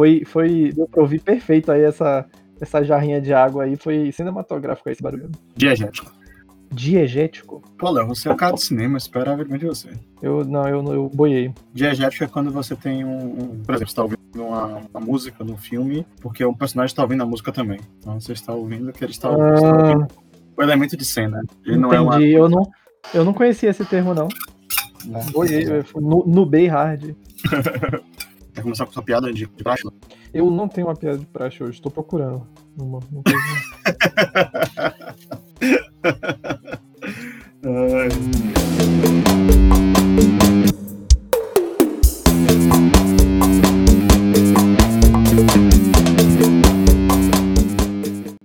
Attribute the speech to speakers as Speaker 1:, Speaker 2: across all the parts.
Speaker 1: Foi, foi, deu pra ouvir perfeito aí essa, essa jarrinha de água aí, foi cinematográfico aí esse barulho.
Speaker 2: Diegético.
Speaker 1: Diegético?
Speaker 2: Pô, Léo, você é o cara do cinema, eu esperava de você.
Speaker 1: Eu, não, eu, eu boiei.
Speaker 2: Diegético é quando você tem um, um por exemplo, você tá ouvindo uma, uma música no filme, porque o personagem tá ouvindo a música também. Então você está ouvindo que ele está ouvindo. está
Speaker 1: Ah,
Speaker 2: ouvindo o elemento de cena. Ele
Speaker 1: entendi,
Speaker 2: não é uma.
Speaker 1: eu, não, eu não conhecia esse termo, não. Boiei, nubei hard.
Speaker 2: Quer começar com sua piada de, de praxe?
Speaker 1: Eu não tenho uma piada de praxe hoje, tô procurando. Uma.
Speaker 2: Ai.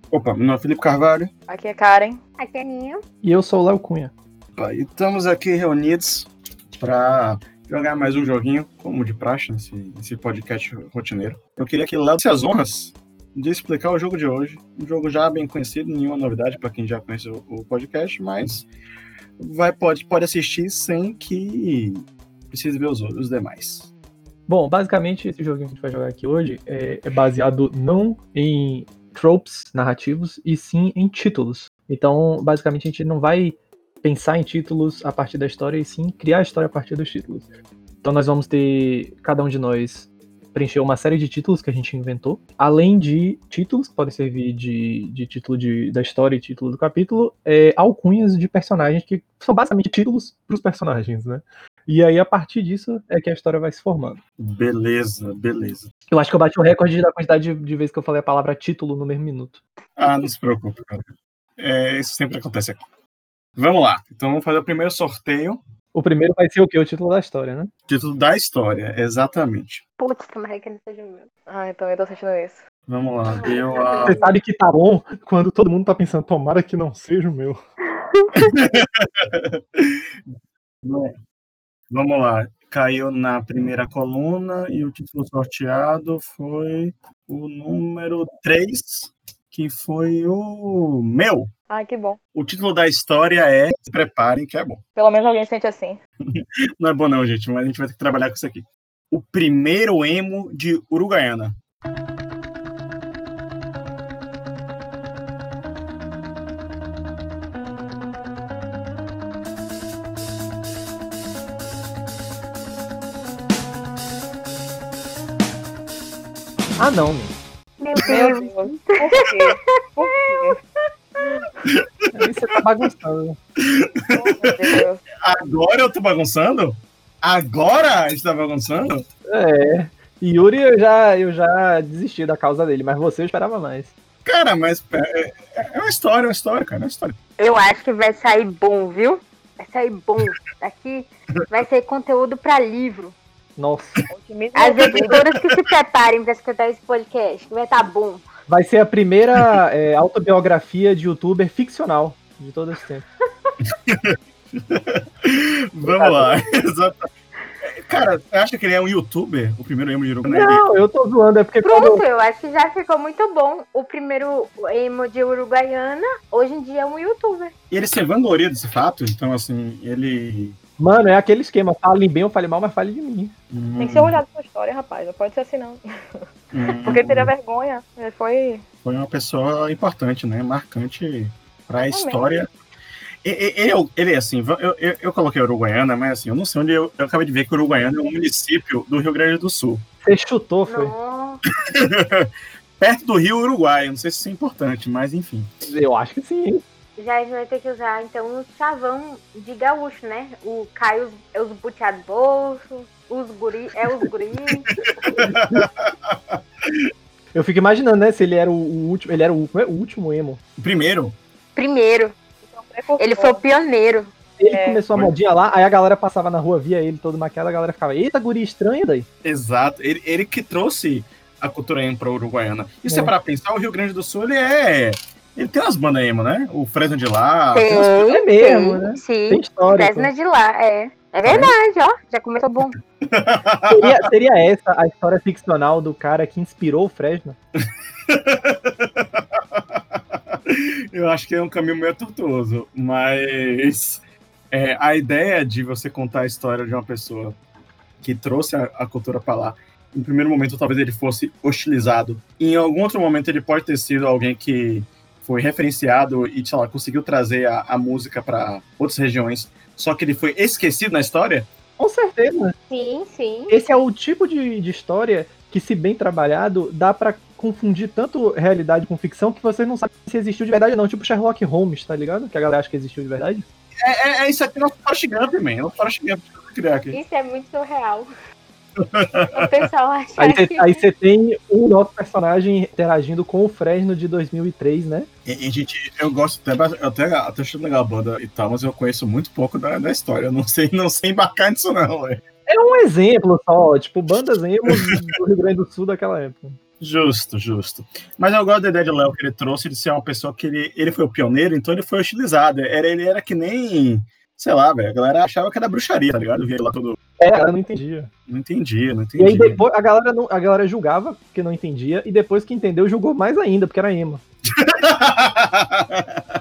Speaker 2: Opa, meu nome é Felipe Carvalho.
Speaker 3: Aqui é Karen.
Speaker 4: Aqui é Ninho.
Speaker 1: E eu sou o Léo Cunha.
Speaker 2: Opa, E estamos aqui reunidos para jogar mais um joguinho, como de praxe, nesse, nesse podcast rotineiro. Eu queria que Léo desse as honras de explicar o jogo de hoje. Um jogo já bem conhecido, nenhuma novidade para quem já conhece o, o podcast, mas vai, pode, pode assistir sem que precise ver os, os demais.
Speaker 1: Bom, basicamente esse joguinho que a gente vai jogar aqui hoje é, é baseado não em tropes narrativos, e sim em títulos. Então, basicamente, a gente não vai pensar em títulos a partir da história, e sim criar a história a partir dos títulos. Então, nós vamos ter, cada um de nós preencher uma série de títulos que a gente inventou, além de títulos, que podem servir de, de título de, da história e título do capítulo, é, alcunhas de personagens que são basicamente títulos para os personagens, né? E aí, a partir disso, é que a história vai se formando.
Speaker 2: Beleza, beleza.
Speaker 1: Eu acho que eu bati o recorde da quantidade de, de vezes que eu falei a palavra título no mesmo minuto.
Speaker 2: Ah, não se preocupe, cara. É, isso sempre acontece aqui. Vamos lá. Então vamos fazer o primeiro sorteio.
Speaker 1: O primeiro vai ser o quê? O título da história, né?
Speaker 2: Título da história, exatamente.
Speaker 4: Putz, tomara que não seja o meu.
Speaker 3: Ah, então eu tô assistindo isso.
Speaker 2: Vamos lá. Eu, a...
Speaker 1: Você sabe que tá bom quando todo mundo tá pensando, tomara que não seja o meu.
Speaker 2: Vamos lá. Caiu na primeira coluna e o título sorteado foi o número 3, que foi o meu.
Speaker 3: Ai, que bom.
Speaker 2: O título da história é Se Preparem, que é bom.
Speaker 3: Pelo menos alguém se sente assim.
Speaker 2: Não é bom não, gente, mas a gente vai ter que trabalhar com isso aqui. O primeiro emo de Uruguaiana.
Speaker 1: Ah, não, meu.
Speaker 4: Deus.
Speaker 3: Por quê? Por quê?
Speaker 1: Aí você tá bagunçando.
Speaker 3: Oh, meu Deus.
Speaker 2: Agora eu tô bagunçando? Agora a gente tá bagunçando?
Speaker 1: É. Yuri, eu já, eu já desisti da causa dele, mas você eu esperava mais.
Speaker 2: Cara, mas é, é uma história, é uma história, cara, é uma história.
Speaker 4: Eu acho que vai sair bom, viu? Vai sair bom. Daqui vai ser conteúdo pra livro.
Speaker 1: Nossa.
Speaker 4: As
Speaker 3: é
Speaker 4: editoras que se preparem pra escutar esse podcast, que vai estar bom.
Speaker 1: Vai ser a primeira é, autobiografia de youtuber ficcional de todo esse tempo.
Speaker 2: Vamos lá. Cara, você acha que ele é um youtuber? O primeiro emo de Uruguaiana? Ele-
Speaker 1: Não, eu tô zoando, é porque quando.
Speaker 4: Pronto, eu acho que já ficou muito bom. O primeiro emo de Uruguaiana, hoje em dia é um youtuber.
Speaker 2: E ele se vangloria desse fato, então assim, ele.
Speaker 1: Mano, é aquele esquema. Fale bem ou fale mal, mas fale de mim.
Speaker 3: Tem que ser olhado pra história, rapaz. Não pode ser assim, não.
Speaker 2: Hum,
Speaker 3: Porque ele teria vergonha. Ele foi.
Speaker 2: Foi uma pessoa importante, né? Marcante pra história. E- e- Ele, é ele é assim, eu, eu, eu coloquei Uruguaiana, mas assim, eu não sei onde eu, eu acabei de ver que Uruguaiana é um município do Rio Grande do Sul.
Speaker 1: Você chutou, foi.
Speaker 2: Perto do Rio Uruguai, não sei se isso é importante, mas enfim.
Speaker 1: Eu acho que sim.
Speaker 4: Já a gente vai ter que usar então o chavão de gaúcho, né? O Caio é os buteados bolso, os guri é os guri.
Speaker 1: Eu fico imaginando, né? Se ele era o, o último. Ele era o, como é? o último emo.
Speaker 2: Primeiro,
Speaker 4: Primeiro, ele foi o pioneiro.
Speaker 1: Ele
Speaker 3: É.
Speaker 1: começou a modinha lá, aí a galera passava na rua, via ele todo maquiado, a galera ficava, eita, guri estranho daí.
Speaker 2: exato, ele, ele que trouxe a cultura emo pra Uruguaiana. E se
Speaker 1: É.
Speaker 2: é para pensar, o Rio Grande do Sul, ele é. Ele tem umas bandas emo, né? O Fresno de lá. tem umas-
Speaker 1: é mesmo,
Speaker 4: tem,
Speaker 1: né?
Speaker 4: Sim,
Speaker 1: Tem história.
Speaker 4: Fresno é de lá, é. É verdade, ó. Já começou bom.
Speaker 1: Seria, seria essa a história ficcional do cara que inspirou o Fresno?
Speaker 2: Eu acho que é um caminho meio tortuoso, mas é, a ideia de você contar a história de uma pessoa que trouxe a, a cultura para lá no primeiro momento talvez ele fosse hostilizado. Em algum outro momento ele pode ter sido alguém que foi referenciado e, sei lá, conseguiu trazer a, a música para outras regiões, só que ele foi esquecido na história.
Speaker 1: Com certeza.
Speaker 4: Sim, sim.
Speaker 1: Esse é o tipo de, de história que, se bem trabalhado, dá pra confundir tanto realidade com ficção que você não sabe se existiu de verdade ou não. Tipo Sherlock Holmes, tá ligado? Que a galera acha que existiu de verdade.
Speaker 2: É, é, é isso aqui no Forrest Gump, man. É o Forrest Gump que eu vou criar aqui.
Speaker 4: Isso é muito surreal. o pessoal acha
Speaker 1: Aí você
Speaker 4: que...
Speaker 1: aí você tem o nosso personagem interagindo com o Fresno de 2003, né?
Speaker 2: E, e, gente, eu gosto até, até, até achando legal a banda e tal, mas eu conheço muito pouco da, da história. Eu não sei, não sei embarcar nisso, não, velho.
Speaker 1: É um exemplo só, tipo, bandas emos do Rio Grande do Sul daquela época.
Speaker 2: Justo, justo. Mas eu gosto da ideia de Léo que ele trouxe de ser uma pessoa que ele, ele foi o pioneiro, então ele foi hostilizado. Era, ele era que nem, sei lá, velho. A galera achava que era bruxaria, tá ligado? Via lá todo.
Speaker 1: É, eu não entendia.
Speaker 2: Não entendia, não
Speaker 1: E
Speaker 2: entendia.
Speaker 1: aí depois a galera, não, a galera julgava porque não entendia, e depois que entendeu, julgou mais ainda, porque era emo.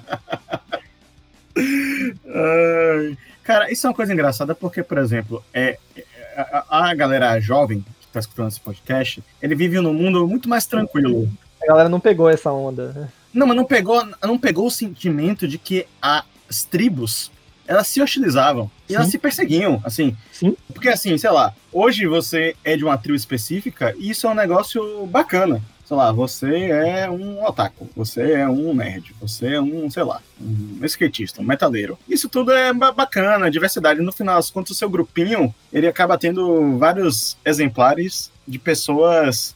Speaker 2: Ai, Cara, isso é uma coisa engraçada porque, por exemplo, é, é, a, a galera jovem que tá escutando esse podcast, ele vive num mundo muito mais tranquilo.
Speaker 1: A galera não pegou essa onda. né?
Speaker 2: Não, mas não pegou, não pegou o sentimento de que as tribos elas se hostilizavam e
Speaker 1: Sim.
Speaker 2: elas se perseguiam, assim.
Speaker 1: Sim.
Speaker 2: Porque assim, sei lá, hoje você é de uma tribo específica e isso é um negócio bacana. Sei lá, você é um otaku, você é um nerd, você é um, sei lá, um skatista, um metaleiro. Isso tudo é ba- bacana, diversidade. No final das contas, o seu grupinho, ele acaba tendo vários exemplares de pessoas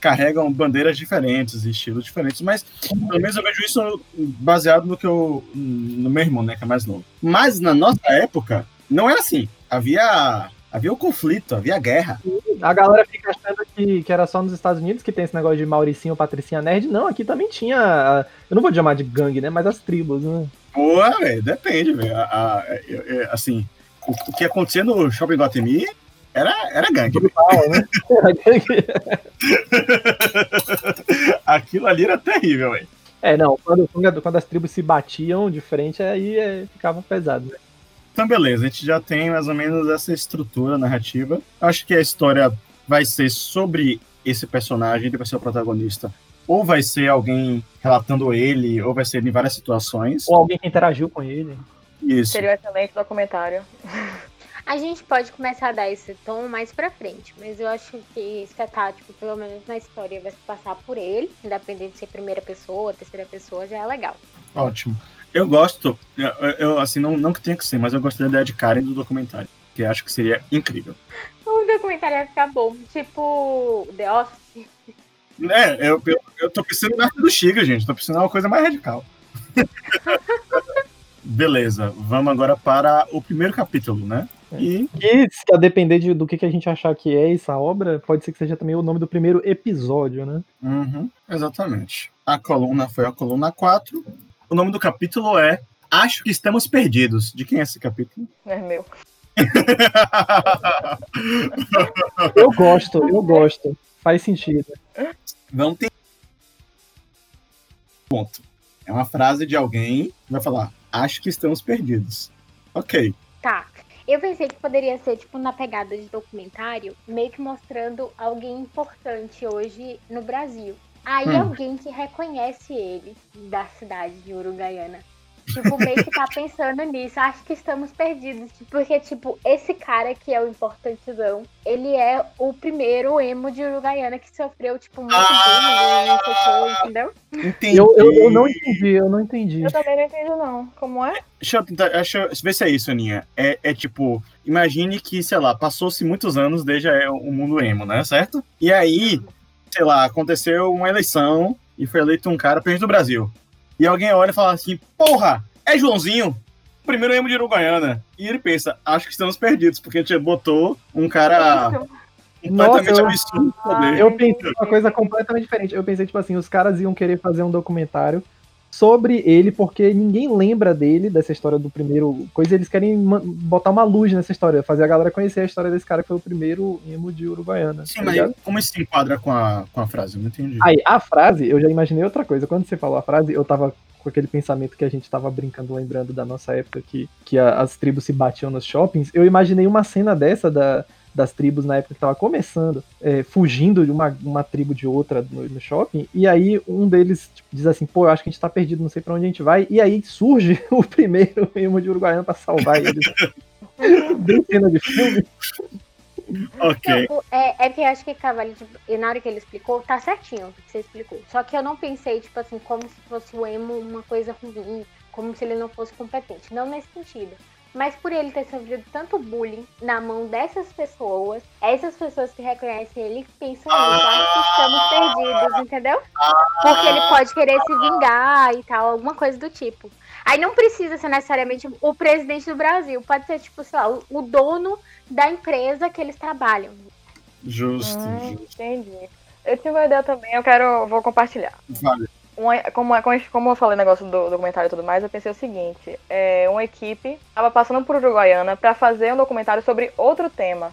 Speaker 2: carregam bandeiras diferentes, estilos diferentes, mas pelo menos eu vejo isso baseado no que eu. no meu irmão, né, que é mais novo. Mas na nossa época, não era assim. Havia. Havia o conflito, havia guerra.
Speaker 1: A galera fica achando que, que era só nos Estados Unidos que tem esse negócio de Mauricinho, Patricinha Nerd. Não, aqui também tinha. Eu não vou chamar de gangue, né? Mas as tribos, né?
Speaker 2: Pô, velho, depende, velho. Assim, o, o que acontecia no Shopping Guatemi era, era gangue.
Speaker 1: Brutal, né? Era gangue.
Speaker 2: Aquilo ali era terrível, velho.
Speaker 1: É, não, quando, quando quando as tribos se batiam de frente, aí é, ficava pesado. né?
Speaker 2: Então, beleza, a gente já tem mais ou menos essa estrutura narrativa. Acho que a história vai ser sobre esse personagem, ele vai ser o protagonista. Ou vai ser alguém relatando ele, ou vai ser em várias situações.
Speaker 1: Ou alguém que interagiu com ele.
Speaker 2: Isso.
Speaker 3: Seria um excelente documentário.
Speaker 4: A gente pode começar a dar esse tom mais pra frente, mas eu acho que setar, tipo, pelo menos na história, vai se passar por ele, independente de ser primeira pessoa, terceira pessoa, já é legal.
Speaker 2: Ótimo. Eu gosto, eu, eu, assim, não, não que tenha que ser, mas eu gostei da ideia de Karen do documentário, que acho que seria incrível.
Speaker 4: O documentário vai ficar bom, tipo The Office.
Speaker 2: É, eu, eu, eu tô pensando na do Chiga, gente, tô pensando em uma coisa mais radical. Beleza, vamos agora para o primeiro capítulo, né? E
Speaker 1: E se a depender de- do que, que a gente achar que é essa obra, pode ser que seja também o nome do primeiro episódio, né?
Speaker 2: Uhum, exatamente. A coluna foi a coluna 4. O nome do capítulo é Acho que Estamos Perdidos. De quem é esse capítulo?
Speaker 3: É meu.
Speaker 1: Eu gosto, eu gosto. Faz sentido.
Speaker 2: Vamos ter. Ponto. É uma frase de alguém que vai falar: Acho que estamos perdidos. Ok.
Speaker 4: Tá. Eu pensei que poderia ser, tipo, na pegada de documentário, meio que mostrando alguém importante hoje no Brasil. Aí
Speaker 2: Hum.
Speaker 4: alguém que reconhece ele da cidade de Uruguaiana. Tipo, meio que tá pensando nisso. Acho que estamos perdidos. Porque, tipo, esse cara que é o importantezão, ele é o primeiro emo de Uruguaiana que sofreu, tipo, muito
Speaker 2: Ah!
Speaker 4: bullying, entendeu?
Speaker 2: Entendi.
Speaker 1: Eu, eu, eu não entendi, eu não entendi.
Speaker 3: Eu também não entendi, não. Como é?
Speaker 2: Deixa eu tentar. Deixa eu ver se é isso, Aninha. É, é tipo, imagine que, sei lá, passou-se muitos anos desde a- o mundo emo, né? Certo? E aí, sei lá, aconteceu uma eleição e foi eleito um cara presidente do Brasil. E alguém olha e fala assim: porra, é Joãozinho, primeiro emo de Uruguaiana. E ele pensa: acho que estamos perdidos, porque a gente botou um cara completamente
Speaker 1: Nossa, eu-
Speaker 2: absurdo.
Speaker 1: Eu pensei uma coisa completamente diferente. Eu pensei, tipo assim, os caras iam querer fazer um documentário sobre ele, porque ninguém lembra dele, dessa história do primeiro coisa, eles querem botar uma luz nessa história, fazer a galera conhecer a história desse cara que foi o primeiro emo de Uruguaiana.
Speaker 2: Sim,
Speaker 1: tá
Speaker 2: mas
Speaker 1: ligado?
Speaker 2: como isso se enquadra com a, com a frase? Eu não entendi.
Speaker 1: Aí, a frase, eu já imaginei outra coisa. Quando você falou a frase, eu tava com aquele pensamento que a gente tava brincando, lembrando da nossa época, que, que a- as tribos se batiam nos shoppings. Eu imaginei uma cena dessa da, das tribos na época que tava começando, é, fugindo de uma, uma tribo de outra no, no shopping, e aí um deles tipo, diz assim, pô, eu acho que a gente tá perdido, não sei pra onde a gente vai, e aí surge o primeiro emo de Uruguaiana pra salvar eles. Bem cena de filme.
Speaker 2: Ok.
Speaker 4: Não, é, é que eu acho que Cavalo de... e na hora que ele explicou, tá certinho o que você explicou. Só que eu não pensei, tipo assim, como se fosse o emo uma coisa ruim, como se ele não fosse competente. Não nesse sentido. Mas por ele ter sofrido tanto bullying na mão dessas pessoas, essas pessoas que reconhecem ele pensam nisso, acham que estamos perdidos, entendeu? Porque ele pode querer se vingar e tal, alguma coisa do tipo. Aí não precisa ser necessariamente o presidente do Brasil, pode ser, tipo, sei lá, o- dono da empresa que eles trabalham.
Speaker 2: Justo,
Speaker 3: Hum,
Speaker 2: justo.
Speaker 3: entendi. Eu tive uma ideia também, eu quero. vou compartilhar.
Speaker 2: Vale.
Speaker 3: Uma- como, como, como eu falei o negócio do documentário e tudo mais, eu pensei o seguinte: é, uma equipe estava passando por Uruguaiana para fazer um documentário sobre outro tema.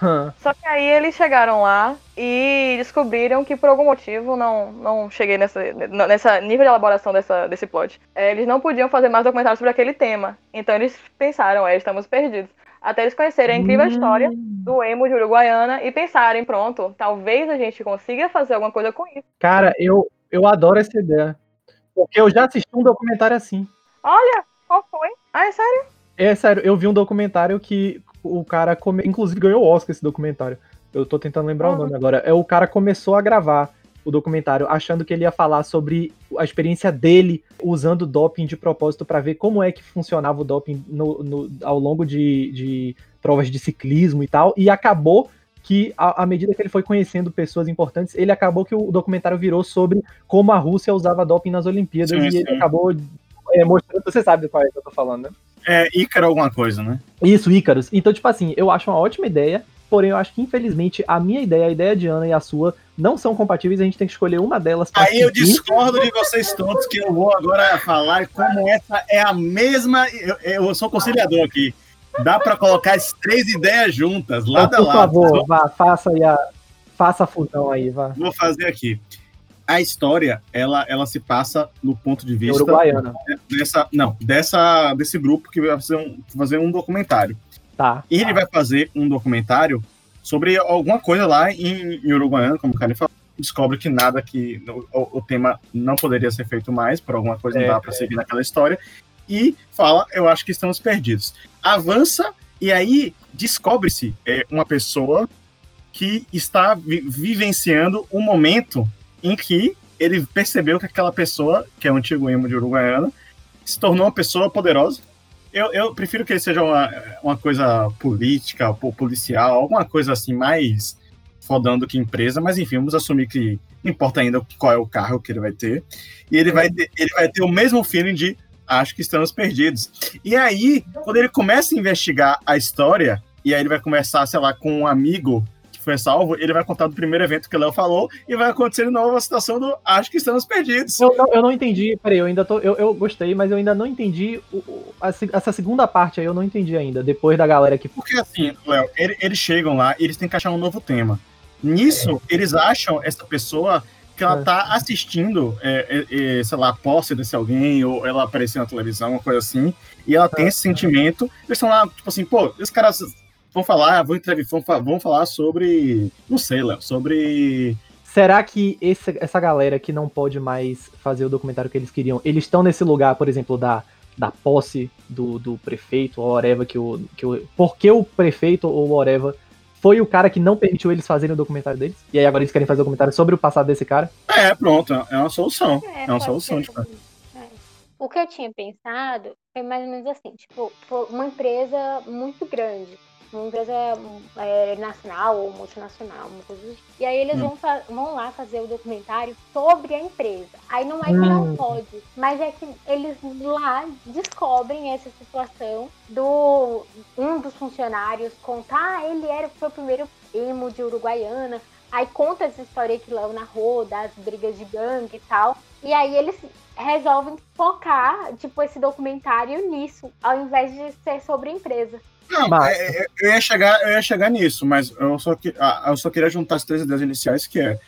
Speaker 1: Hã.
Speaker 3: Só que aí eles chegaram lá e descobriram que por algum motivo, não, não cheguei nessa, nessa nível de elaboração dessa, desse plot, é, eles não podiam fazer mais documentário sobre aquele tema. Então eles pensaram, é, estamos perdidos. Até eles conhecerem a incrível história do emo de Uruguaiana e pensarem, pronto, talvez a gente consiga fazer alguma coisa com isso.
Speaker 1: Cara, eu, eu adoro essa ideia. Porque eu já assisti um documentário assim.
Speaker 3: Olha, qual foi? Ah, é sério?
Speaker 1: É sério, eu vi um documentário que o cara, come... inclusive ganhou o Oscar esse documentário. Eu tô tentando lembrar o
Speaker 3: Uhum.
Speaker 1: nome agora. É o cara começou a gravar o documentário achando que ele ia falar sobre a experiência dele usando doping de propósito pra ver como é que funcionava o doping no- no- ao longo de, de provas de ciclismo e tal. E acabou que, à medida que ele foi conhecendo pessoas importantes, ele acabou que o documentário virou sobre como a Rússia usava doping nas Olimpíadas.
Speaker 2: Sim,
Speaker 1: e ele
Speaker 2: sim.
Speaker 1: acabou é, mostrando. Você sabe qual é que eu tô falando, né?
Speaker 2: É Ícaro alguma coisa, né?
Speaker 1: Isso, Ícaros. Então, tipo assim, eu acho uma ótima ideia, porém eu acho que, infelizmente, a minha ideia, a ideia de Ana e a sua não são compatíveis, a gente tem que escolher uma delas
Speaker 2: Aí eu
Speaker 1: seguir.
Speaker 2: discordo de vocês todos, que eu vou agora falar como essa é a mesma. Eu, eu sou conciliador aqui. Dá pra colocar as três ideias juntas, lado a
Speaker 1: por
Speaker 2: lado.
Speaker 1: favor, vá, faça aí a, faça a fusão aí, vá.
Speaker 2: Vou fazer aqui. A história, ela, ela se passa no ponto de
Speaker 1: É
Speaker 2: vista
Speaker 1: Uruguaiana.
Speaker 2: dessa, não, dessa, desse grupo que vai fazer um, fazer um documentário.
Speaker 1: Tá.
Speaker 2: E ele vai fazer um documentário sobre alguma coisa lá em, em Uruguaiana, como o Karen falou. Descobre que nada que. O, o tema não poderia ser feito mais, por alguma coisa não
Speaker 1: É,
Speaker 2: dá pra seguir naquela história. E fala, eu acho que estamos perdidos. Avança, e aí descobre-se é, uma pessoa que está vi- vivenciando um momento em que ele percebeu que aquela pessoa, que é o antigo emo de Uruguaiana, se tornou uma pessoa poderosa. Eu, eu prefiro que ele seja uma, uma coisa política, po- policial, alguma coisa assim mais fodão do que empresa, mas enfim, vamos assumir que não importa ainda qual é o carro que ele vai ter. E ele vai ter, ele vai ter o mesmo feeling de acho que estamos perdidos. E aí, quando ele começa a investigar a história, e aí ele vai conversar, sei lá, com um amigo que foi salvo, ele vai contar do primeiro evento que o Léo falou, e vai acontecer de novo a situação do acho que estamos perdidos.
Speaker 1: Eu não, eu não entendi, peraí, eu ainda tô. Eu, eu gostei, mas eu ainda não entendi o- o- a essa segunda parte aí, eu não entendi ainda. Depois da galera que.
Speaker 2: Porque assim, Léo, ele- eles chegam lá e eles têm que achar um novo tema. Nisso, eles acham essa pessoa que ela
Speaker 1: É.
Speaker 2: tá assistindo, é, é, é, sei lá, a posse desse alguém, ou ela apareceu na televisão, uma coisa assim, e ela tem esse sentimento. Eles estão lá, tipo assim, pô, os caras vão falar, vão entrevistar, vão, fa- vão falar sobre. Não sei, Léo, sobre.
Speaker 1: Será que esse- essa galera que não pode mais fazer o documentário que eles queriam, eles estão nesse lugar, por exemplo, da, da posse do, do prefeito, ou whatever, que o, que o. Porque o prefeito ou whatever foi o cara que não permitiu eles fazerem o documentário deles? E aí agora eles querem fazer o documentário sobre o passado desse cara?
Speaker 2: É, pronto, é uma solução. É, uma
Speaker 4: pode
Speaker 2: solução,
Speaker 4: ser
Speaker 2: tipo.
Speaker 4: É. O que eu tinha pensado foi mais ou menos assim, tipo, foi uma empresa muito grande, uma empresa é, nacional ou multinacional, uma coisa assim. E aí eles
Speaker 2: Hum.
Speaker 4: vão, vão lá fazer o documentário sobre a empresa. Aí não é que não
Speaker 1: Hum.
Speaker 4: pode, mas é que eles lá descobrem essa situação do um dos funcionários contar, ah, ele era foi o primeiro emo de Uruguaiana. Aí conta essa história que Léo narrou, das brigas de gangue e tal. E aí eles resolvem focar, tipo, esse documentário nisso, ao invés de ser sobre a empresa.
Speaker 2: Não,
Speaker 1: Mas-
Speaker 2: é, é, eu, ia chegar, eu ia chegar nisso, mas eu só, que, ah, eu só queria juntar as três ideias iniciais, que é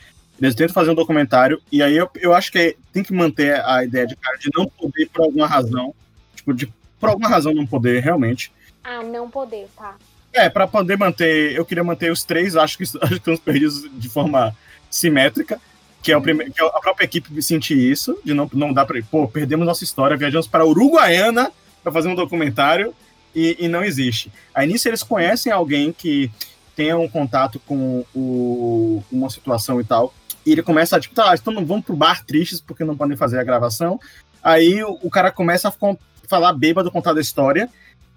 Speaker 2: eles tentam fazer um documentário, e aí eu, eu acho que tem que manter a ideia de cara de não poder por alguma razão, tipo, de por alguma razão não poder, realmente.
Speaker 4: Ah, não poder, tá?
Speaker 2: É, pra poder manter. Eu queria manter os três, acho que, acho que estamos perdidos de forma simétrica. Que é, o primeiro, que é a própria equipe sentir isso, de não, não dar pra. Pô, perdemos nossa história, viajamos para Uruguaiana para fazer um documentário e, e não existe. Aí nisso eles conhecem alguém que tenha um contato com o, uma situação e tal. E ele começa a, tipo, tá, então vamos pro bar tristes porque não podem fazer a gravação. Aí o, o cara começa a falar bêbado, contar da história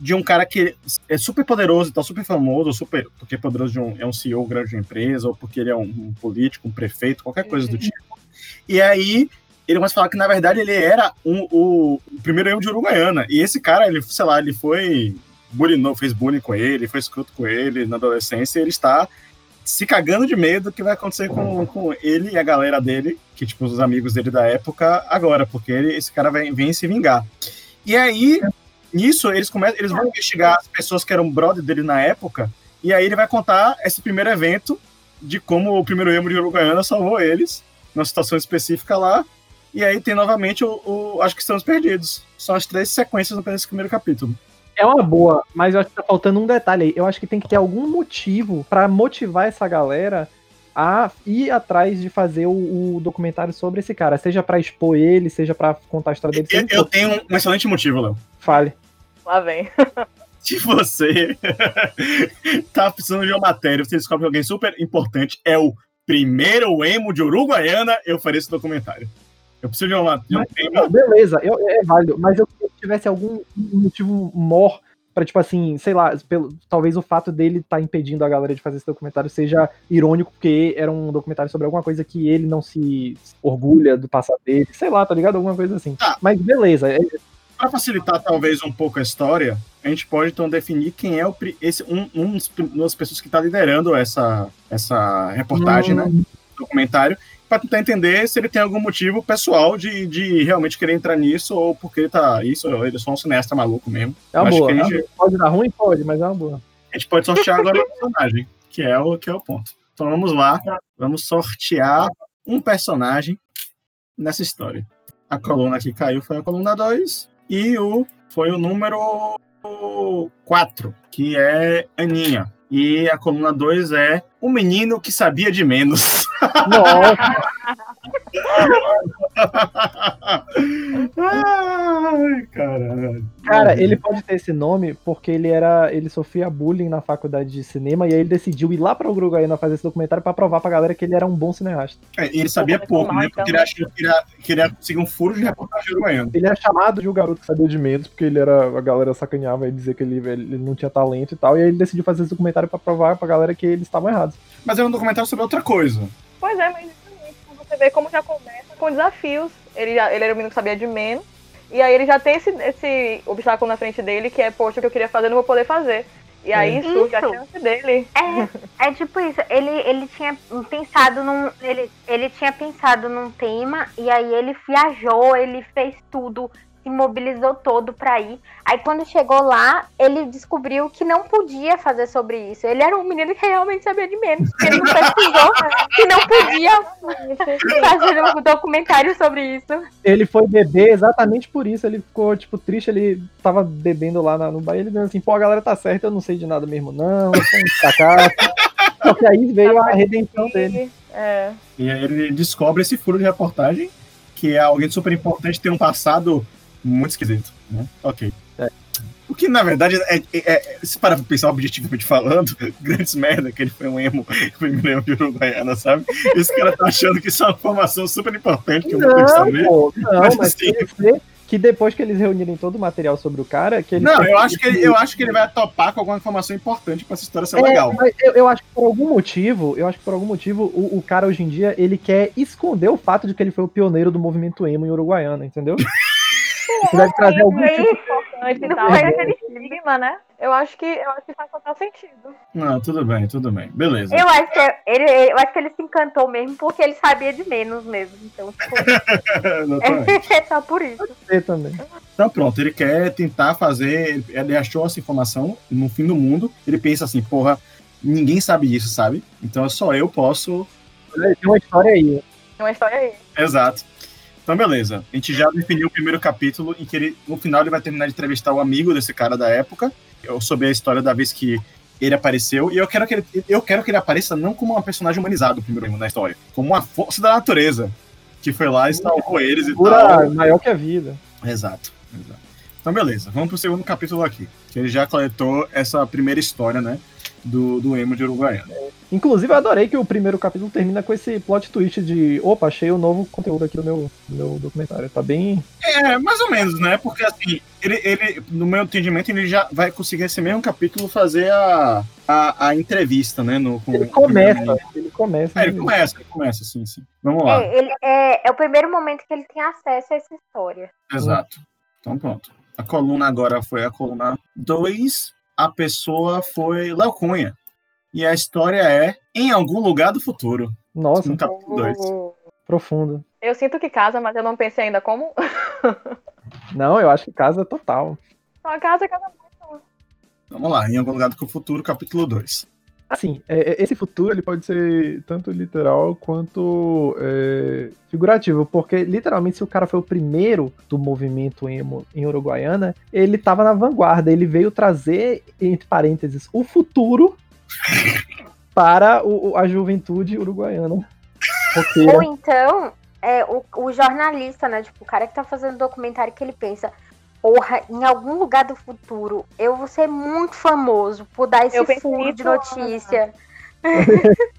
Speaker 2: de um cara que é super poderoso, tá super famoso, super, porque é poderoso de um, é um CEO grande de uma empresa, ou porque ele é um, um político, um prefeito, qualquer coisa do tipo. E aí ele começa a falar que, na verdade, ele era um, o, o primeiro erro de Uruguaiana. E esse cara, ele, sei lá, ele foi bullying, fez bullying com ele, foi escroto com ele na adolescência, ele está se cagando de medo do que vai acontecer com, com ele e a galera dele, que, tipo, os amigos dele da época, agora, porque ele, esse cara vem, vem se vingar. E aí, nisso, eles começam, eles vão investigar as pessoas que eram brother dele na época, e aí ele vai contar esse primeiro evento de como o primeiro emo de Uruguaiana salvou eles, numa situação específica lá, e aí tem novamente o, o Acho que Estamos Perdidos. São as três sequências apenas desse primeiro capítulo.
Speaker 1: É uma boa, mas eu acho que tá faltando um detalhe aí. Eu acho que tem que ter algum motivo para motivar essa galera a ir atrás de fazer o, o documentário sobre esse cara. Seja para expor ele, seja para contar a história dele.
Speaker 2: Eu, eu tenho um excelente motivo, Léo.
Speaker 1: Fale.
Speaker 3: Lá vem.
Speaker 2: Se você tá precisando de uma matéria, você descobre que alguém super importante é o primeiro emo de Uruguaiana, eu farei esse documentário. Eu preciso de uma. De um
Speaker 1: tema. Beleza, eu, é válido, mas eu tivesse algum motivo maior para tipo assim, sei lá, pelo, talvez o fato dele estar tá impedindo a galera de fazer esse documentário seja irônico, porque era um documentário sobre alguma coisa que ele não se orgulha do passado dele, sei lá, tá ligado? Alguma coisa assim. Tá. Mas beleza. É...
Speaker 2: Para facilitar talvez um pouco a história, a gente pode então definir quem é o, esse, um, um das pessoas que está liderando essa, essa reportagem, né, hum. né? Documentário, para tentar entender se ele tem algum motivo pessoal de, de realmente querer entrar nisso ou porque ele tá. Isso, ele é só um cineasta maluco mesmo.
Speaker 1: É uma boa. Gente, é pode dar ruim? Pode, mas é uma boa.
Speaker 2: A gente pode sortear agora o personagem, que é o, que é o ponto. Então vamos lá, vamos sortear um personagem nessa história. A coluna que caiu foi a coluna 2 e o foi o número 4, que é Aninha. E a coluna 2 é O Menino que Sabia de Menos. Nossa!
Speaker 1: Ai, caralho. Cara, ele pode ter esse nome porque ele era. ele sofria bullying na faculdade de cinema e aí ele decidiu ir lá pra Uruguaiana fazer esse documentário pra provar pra galera que ele era um bom cineasta.
Speaker 2: É, ele sabia pouco, né? Porque ele achou que queria, queria conseguir um furo de reportagem uruguaiano.
Speaker 1: Ele é chamado de o garoto que sabia de menos, porque ele era. A galera sacaneava e dizia que ele, ele não tinha talento e tal. E aí ele decidiu fazer esse documentário pra provar pra galera que eles estavam errados.
Speaker 2: Mas é um documentário sobre outra coisa.
Speaker 3: Pois é, mas justamente você vê como já começa com desafios. Ele, já, ele era o menino que sabia de menos. E aí ele já tem esse, esse obstáculo na frente dele, que é, poxa, o que eu queria fazer, não vou poder fazer. E aí isso. surge a chance dele.
Speaker 4: É, é tipo isso, ele, ele tinha pensado num. Ele, ele tinha pensado num tema e aí ele viajou, ele fez tudo se mobilizou todo para ir. Aí quando chegou lá, ele descobriu que não podia fazer sobre isso. Ele era um menino que realmente sabia de menos, porque ele não pesquisou que não podia fazer um documentário sobre isso.
Speaker 1: Ele foi beber exatamente por isso. Ele ficou, tipo, triste. Ele tava bebendo lá no bar e ele dizendo assim, pô, a galera tá certa, eu não sei de nada mesmo, não. Eu. Só que aí veio a redenção dele.
Speaker 3: É.
Speaker 2: E aí ele descobre esse furo de reportagem, que é alguém super importante, ter um passado muito esquisito, né? Ok. É. O que, na verdade, é, é, é se parar pra pensar objetivamente falando, grandes merda que ele foi um emo, primeiro emo de Uruguaiana, sabe? E os caras estão achando que isso é uma informação super importante que eu não, não saber.
Speaker 1: Pô, não, mas, mas assim, que depois que eles reunirem todo o material sobre o cara, que ele
Speaker 2: Não, eu acho que ele, eu acho que ele vai topar com alguma informação importante para essa história ser é, legal.
Speaker 1: Eu, eu, acho que por algum motivo, eu acho que por algum motivo o, o, cara hoje em dia ele quer esconder o fato de que ele foi o pioneiro do movimento emo em Uruguaiana, entendeu?
Speaker 3: Você deve trazer algum tipo importante e tal. É aquele estigma, né? Eu acho que eu acho que faz total sentido.
Speaker 2: Não, tudo bem, tudo bem. Beleza.
Speaker 4: Eu acho que ele, eu acho que ele se encantou mesmo porque ele sabia de menos mesmo. Então, tipo, é só por isso.
Speaker 1: Pode também.
Speaker 2: Então pronto, ele quer tentar fazer. Ele achou essa informação no fim do mundo. Ele pensa assim, porra, ninguém sabe isso, sabe? Então só eu posso.
Speaker 1: Tem uma história aí.
Speaker 3: Tem uma história aí.
Speaker 2: Exato. Então, beleza. A gente já definiu o primeiro capítulo em que ele, no final ele vai terminar de entrevistar o amigo desse cara da época. Eu soube a história da vez que ele apareceu, e eu quero que ele, eu quero que ele apareça não como um personagem humanizado, primeiro na história, como uma força da natureza, que foi lá e salvou eles e tal.
Speaker 1: maior que a vida.
Speaker 2: Exato, exato. Então, beleza, vamos pro segundo capítulo aqui, que ele já coletou essa primeira história, né, do, do emo de Uruguaiana.
Speaker 1: Inclusive, eu adorei que o primeiro capítulo termina com esse plot twist de opa, achei o novo conteúdo aqui no meu, no meu documentário. Tá bem.
Speaker 2: É, mais ou menos, né? Porque assim, ele, ele, no meu entendimento, ele já vai conseguir esse mesmo capítulo fazer a, a, a entrevista, né? No, com,
Speaker 1: Ele começa. Ele começa.
Speaker 2: É, ele começa, ele começa, sim, sim. Vamos lá.
Speaker 4: É, ele, é, é o primeiro momento que ele tem acesso a essa história.
Speaker 2: Exato. Então pronto. A coluna agora foi a coluna 2. A pessoa foi Léo Cunha. E a história é Em Algum Lugar do Futuro.
Speaker 1: Nossa,
Speaker 2: No capítulo 2.
Speaker 1: profundo.
Speaker 3: Eu sinto que casa, mas eu não pensei ainda como.
Speaker 1: Não, eu acho que casa total.
Speaker 3: Só casa, casa.
Speaker 2: Vamos lá, Em Algum Lugar do Futuro, capítulo 2.
Speaker 1: Assim, é, é, esse futuro ele pode ser tanto literal quanto é, figurativo, porque literalmente se o cara foi o primeiro do movimento emo em Uruguaiana, ele tava na vanguarda, ele veio trazer, entre parênteses, o futuro para o- a juventude uruguaiana. Porque
Speaker 4: Ou então, é, o, o jornalista, né? Tipo, o cara que tá fazendo documentário que ele pensa. Porra, em algum lugar do futuro, eu vou ser muito famoso por dar esse furo de notícia.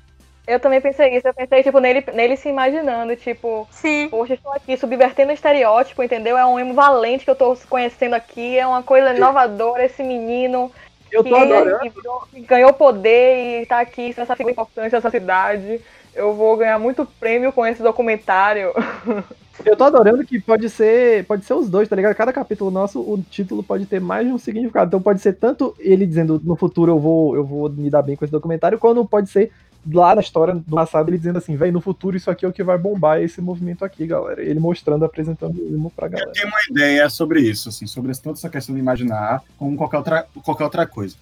Speaker 3: Eu também pensei isso. Eu pensei, tipo, nele, nele se imaginando, tipo,
Speaker 4: Sim.
Speaker 3: poxa, estou aqui subvertendo o estereótipo, entendeu? É um emo valente que eu tô conhecendo aqui, é uma coisa inovadora, esse menino
Speaker 1: eu
Speaker 3: que,
Speaker 1: tô adorando.
Speaker 3: virou- ganhou poder e tá aqui, essa figura importante dessa cidade. Eu vou ganhar muito prêmio com esse documentário.
Speaker 1: Eu tô adorando que pode ser, pode ser os dois, tá ligado? Cada capítulo nosso, o título pode ter mais de um significado. Então pode ser tanto ele dizendo no futuro eu vou, eu vou me dar bem com esse documentário, quando pode ser lá na história do passado ele dizendo assim, velho, no futuro isso aqui é o que vai bombar esse movimento aqui, galera. Ele mostrando, apresentando o pra galera.
Speaker 2: tenho uma ideia sobre isso, assim, sobre tanto essa questão de imaginar como qualquer outra, qualquer outra coisa.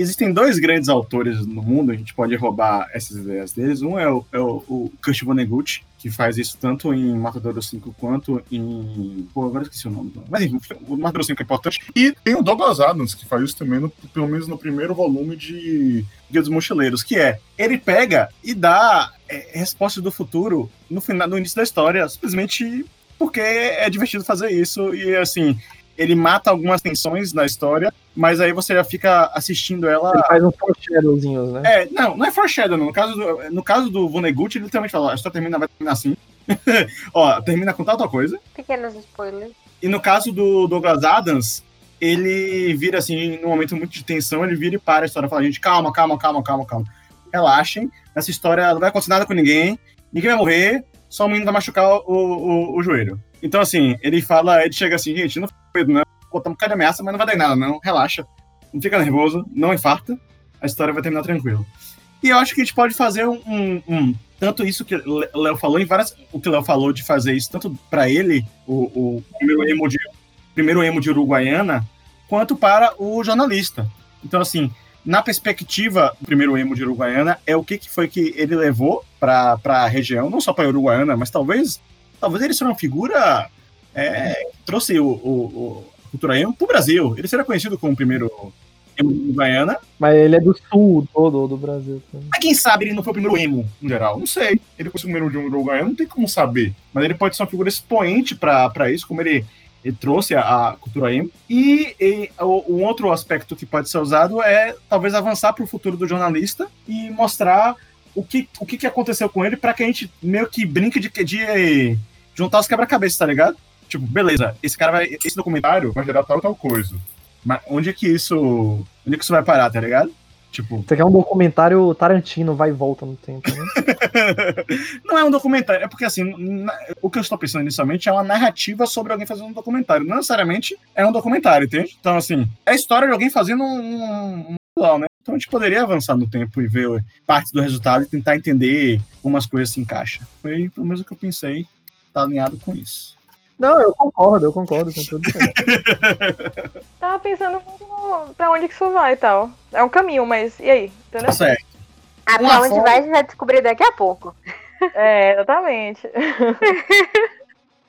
Speaker 2: Existem dois grandes autores no mundo, a gente pode roubar essas ideias deles. Um é o, é o, o Kurt Vonnegut, que faz isso tanto em Matador 5 quanto em. Pô, agora esqueci o nome. Mas enfim, o Matador 5 é importante.
Speaker 5: E tem o Douglas Adams, que faz isso também, no- pelo menos no primeiro volume de.
Speaker 2: Guia dos Mochileiros, que é ele pega e dá é, respostas do futuro no final, no início da história, simplesmente porque é divertido fazer isso e assim ele mata algumas tensões na história, mas aí você já fica assistindo ela.
Speaker 1: Ele faz uns foreshadowzinhos, né?
Speaker 2: É, não, não é foreshadow, não. No caso do, no caso do Vonnegut, ele literalmente fala: a história termina, vai terminar assim. ó, termina com tal, tal coisa.
Speaker 4: Pequenos spoilers.
Speaker 2: E no caso do Douglas Adams, ele vira assim, num momento muito de tensão, ele vira e para a história e fala, gente, calma, calma, calma, calma, calma. Relaxem, essa história não vai acontecer nada com ninguém, ninguém vai morrer, só o menino vai machucar o, o, o joelho. Então, assim, ele fala, ele chega assim, gente, não medo, não. Botamos cada ameaça, mas não vai dar em nada, não. Relaxa. Não fica nervoso, não infarta. A história vai terminar tranquilo. E eu acho que a gente pode fazer um, um- um- tanto isso que o Léo falou em várias. O que o Léo falou de fazer isso, tanto para ele, o, o primeiro emo de primeiro emo de Uruguaiana, quanto para o jornalista. Então, assim, na perspectiva do primeiro emo de Uruguaiana, é o que, que foi que ele levou para a região, não só para Uruguaiana, mas talvez talvez ele seja uma figura é, trouxe o, o, o a cultura emo para o Brasil. Ele será conhecido como o primeiro emo de Uruguaiana,
Speaker 1: Mas ele é do sul todo do Brasil. também.
Speaker 2: mas quem sabe ele não foi o primeiro emo, em geral? Não sei. Ele foi o primeiro de um Uruguaiano, não tem como saber. Mas ele pode ser uma figura expoente para isso, como ele, ele trouxe a, a cultura emo. E, e o, um outro aspecto que pode ser usado é talvez avançar para o futuro do jornalista e mostrar o que, o que, que aconteceu com ele para que a gente meio que brinque de, de juntar os quebra-cabeças, tá ligado? Tipo, beleza, esse cara vai. Esse documentário
Speaker 5: Vai gerar tal tal coisa.
Speaker 2: mas onde é que isso. Onde é que isso vai parar, tá ligado? Tipo.
Speaker 1: Isso aqui é um documentário Tarantino, vai e volta no tempo, né?
Speaker 2: não é um documentário, é porque assim, na- o que eu estou pensando inicialmente é uma narrativa sobre alguém fazendo um documentário. Não necessariamente é um documentário, entende? Então, assim, é a história de alguém fazendo um, um, visual, né? Então a gente poderia avançar no tempo e ver partes do resultado e tentar entender como as coisas se encaixam. Foi pelo menos o que eu pensei, tá alinhado com isso.
Speaker 1: Não, eu concordo, eu concordo com tudo.
Speaker 3: Tava pensando muito no, pra onde que isso vai e tal. É um caminho, mas e aí? Entendeu?
Speaker 2: Tá certo.
Speaker 4: Ah,
Speaker 2: Uma
Speaker 4: pra onde
Speaker 2: forma-
Speaker 4: vai, a gente vai descobrir daqui a pouco.
Speaker 3: É, exatamente.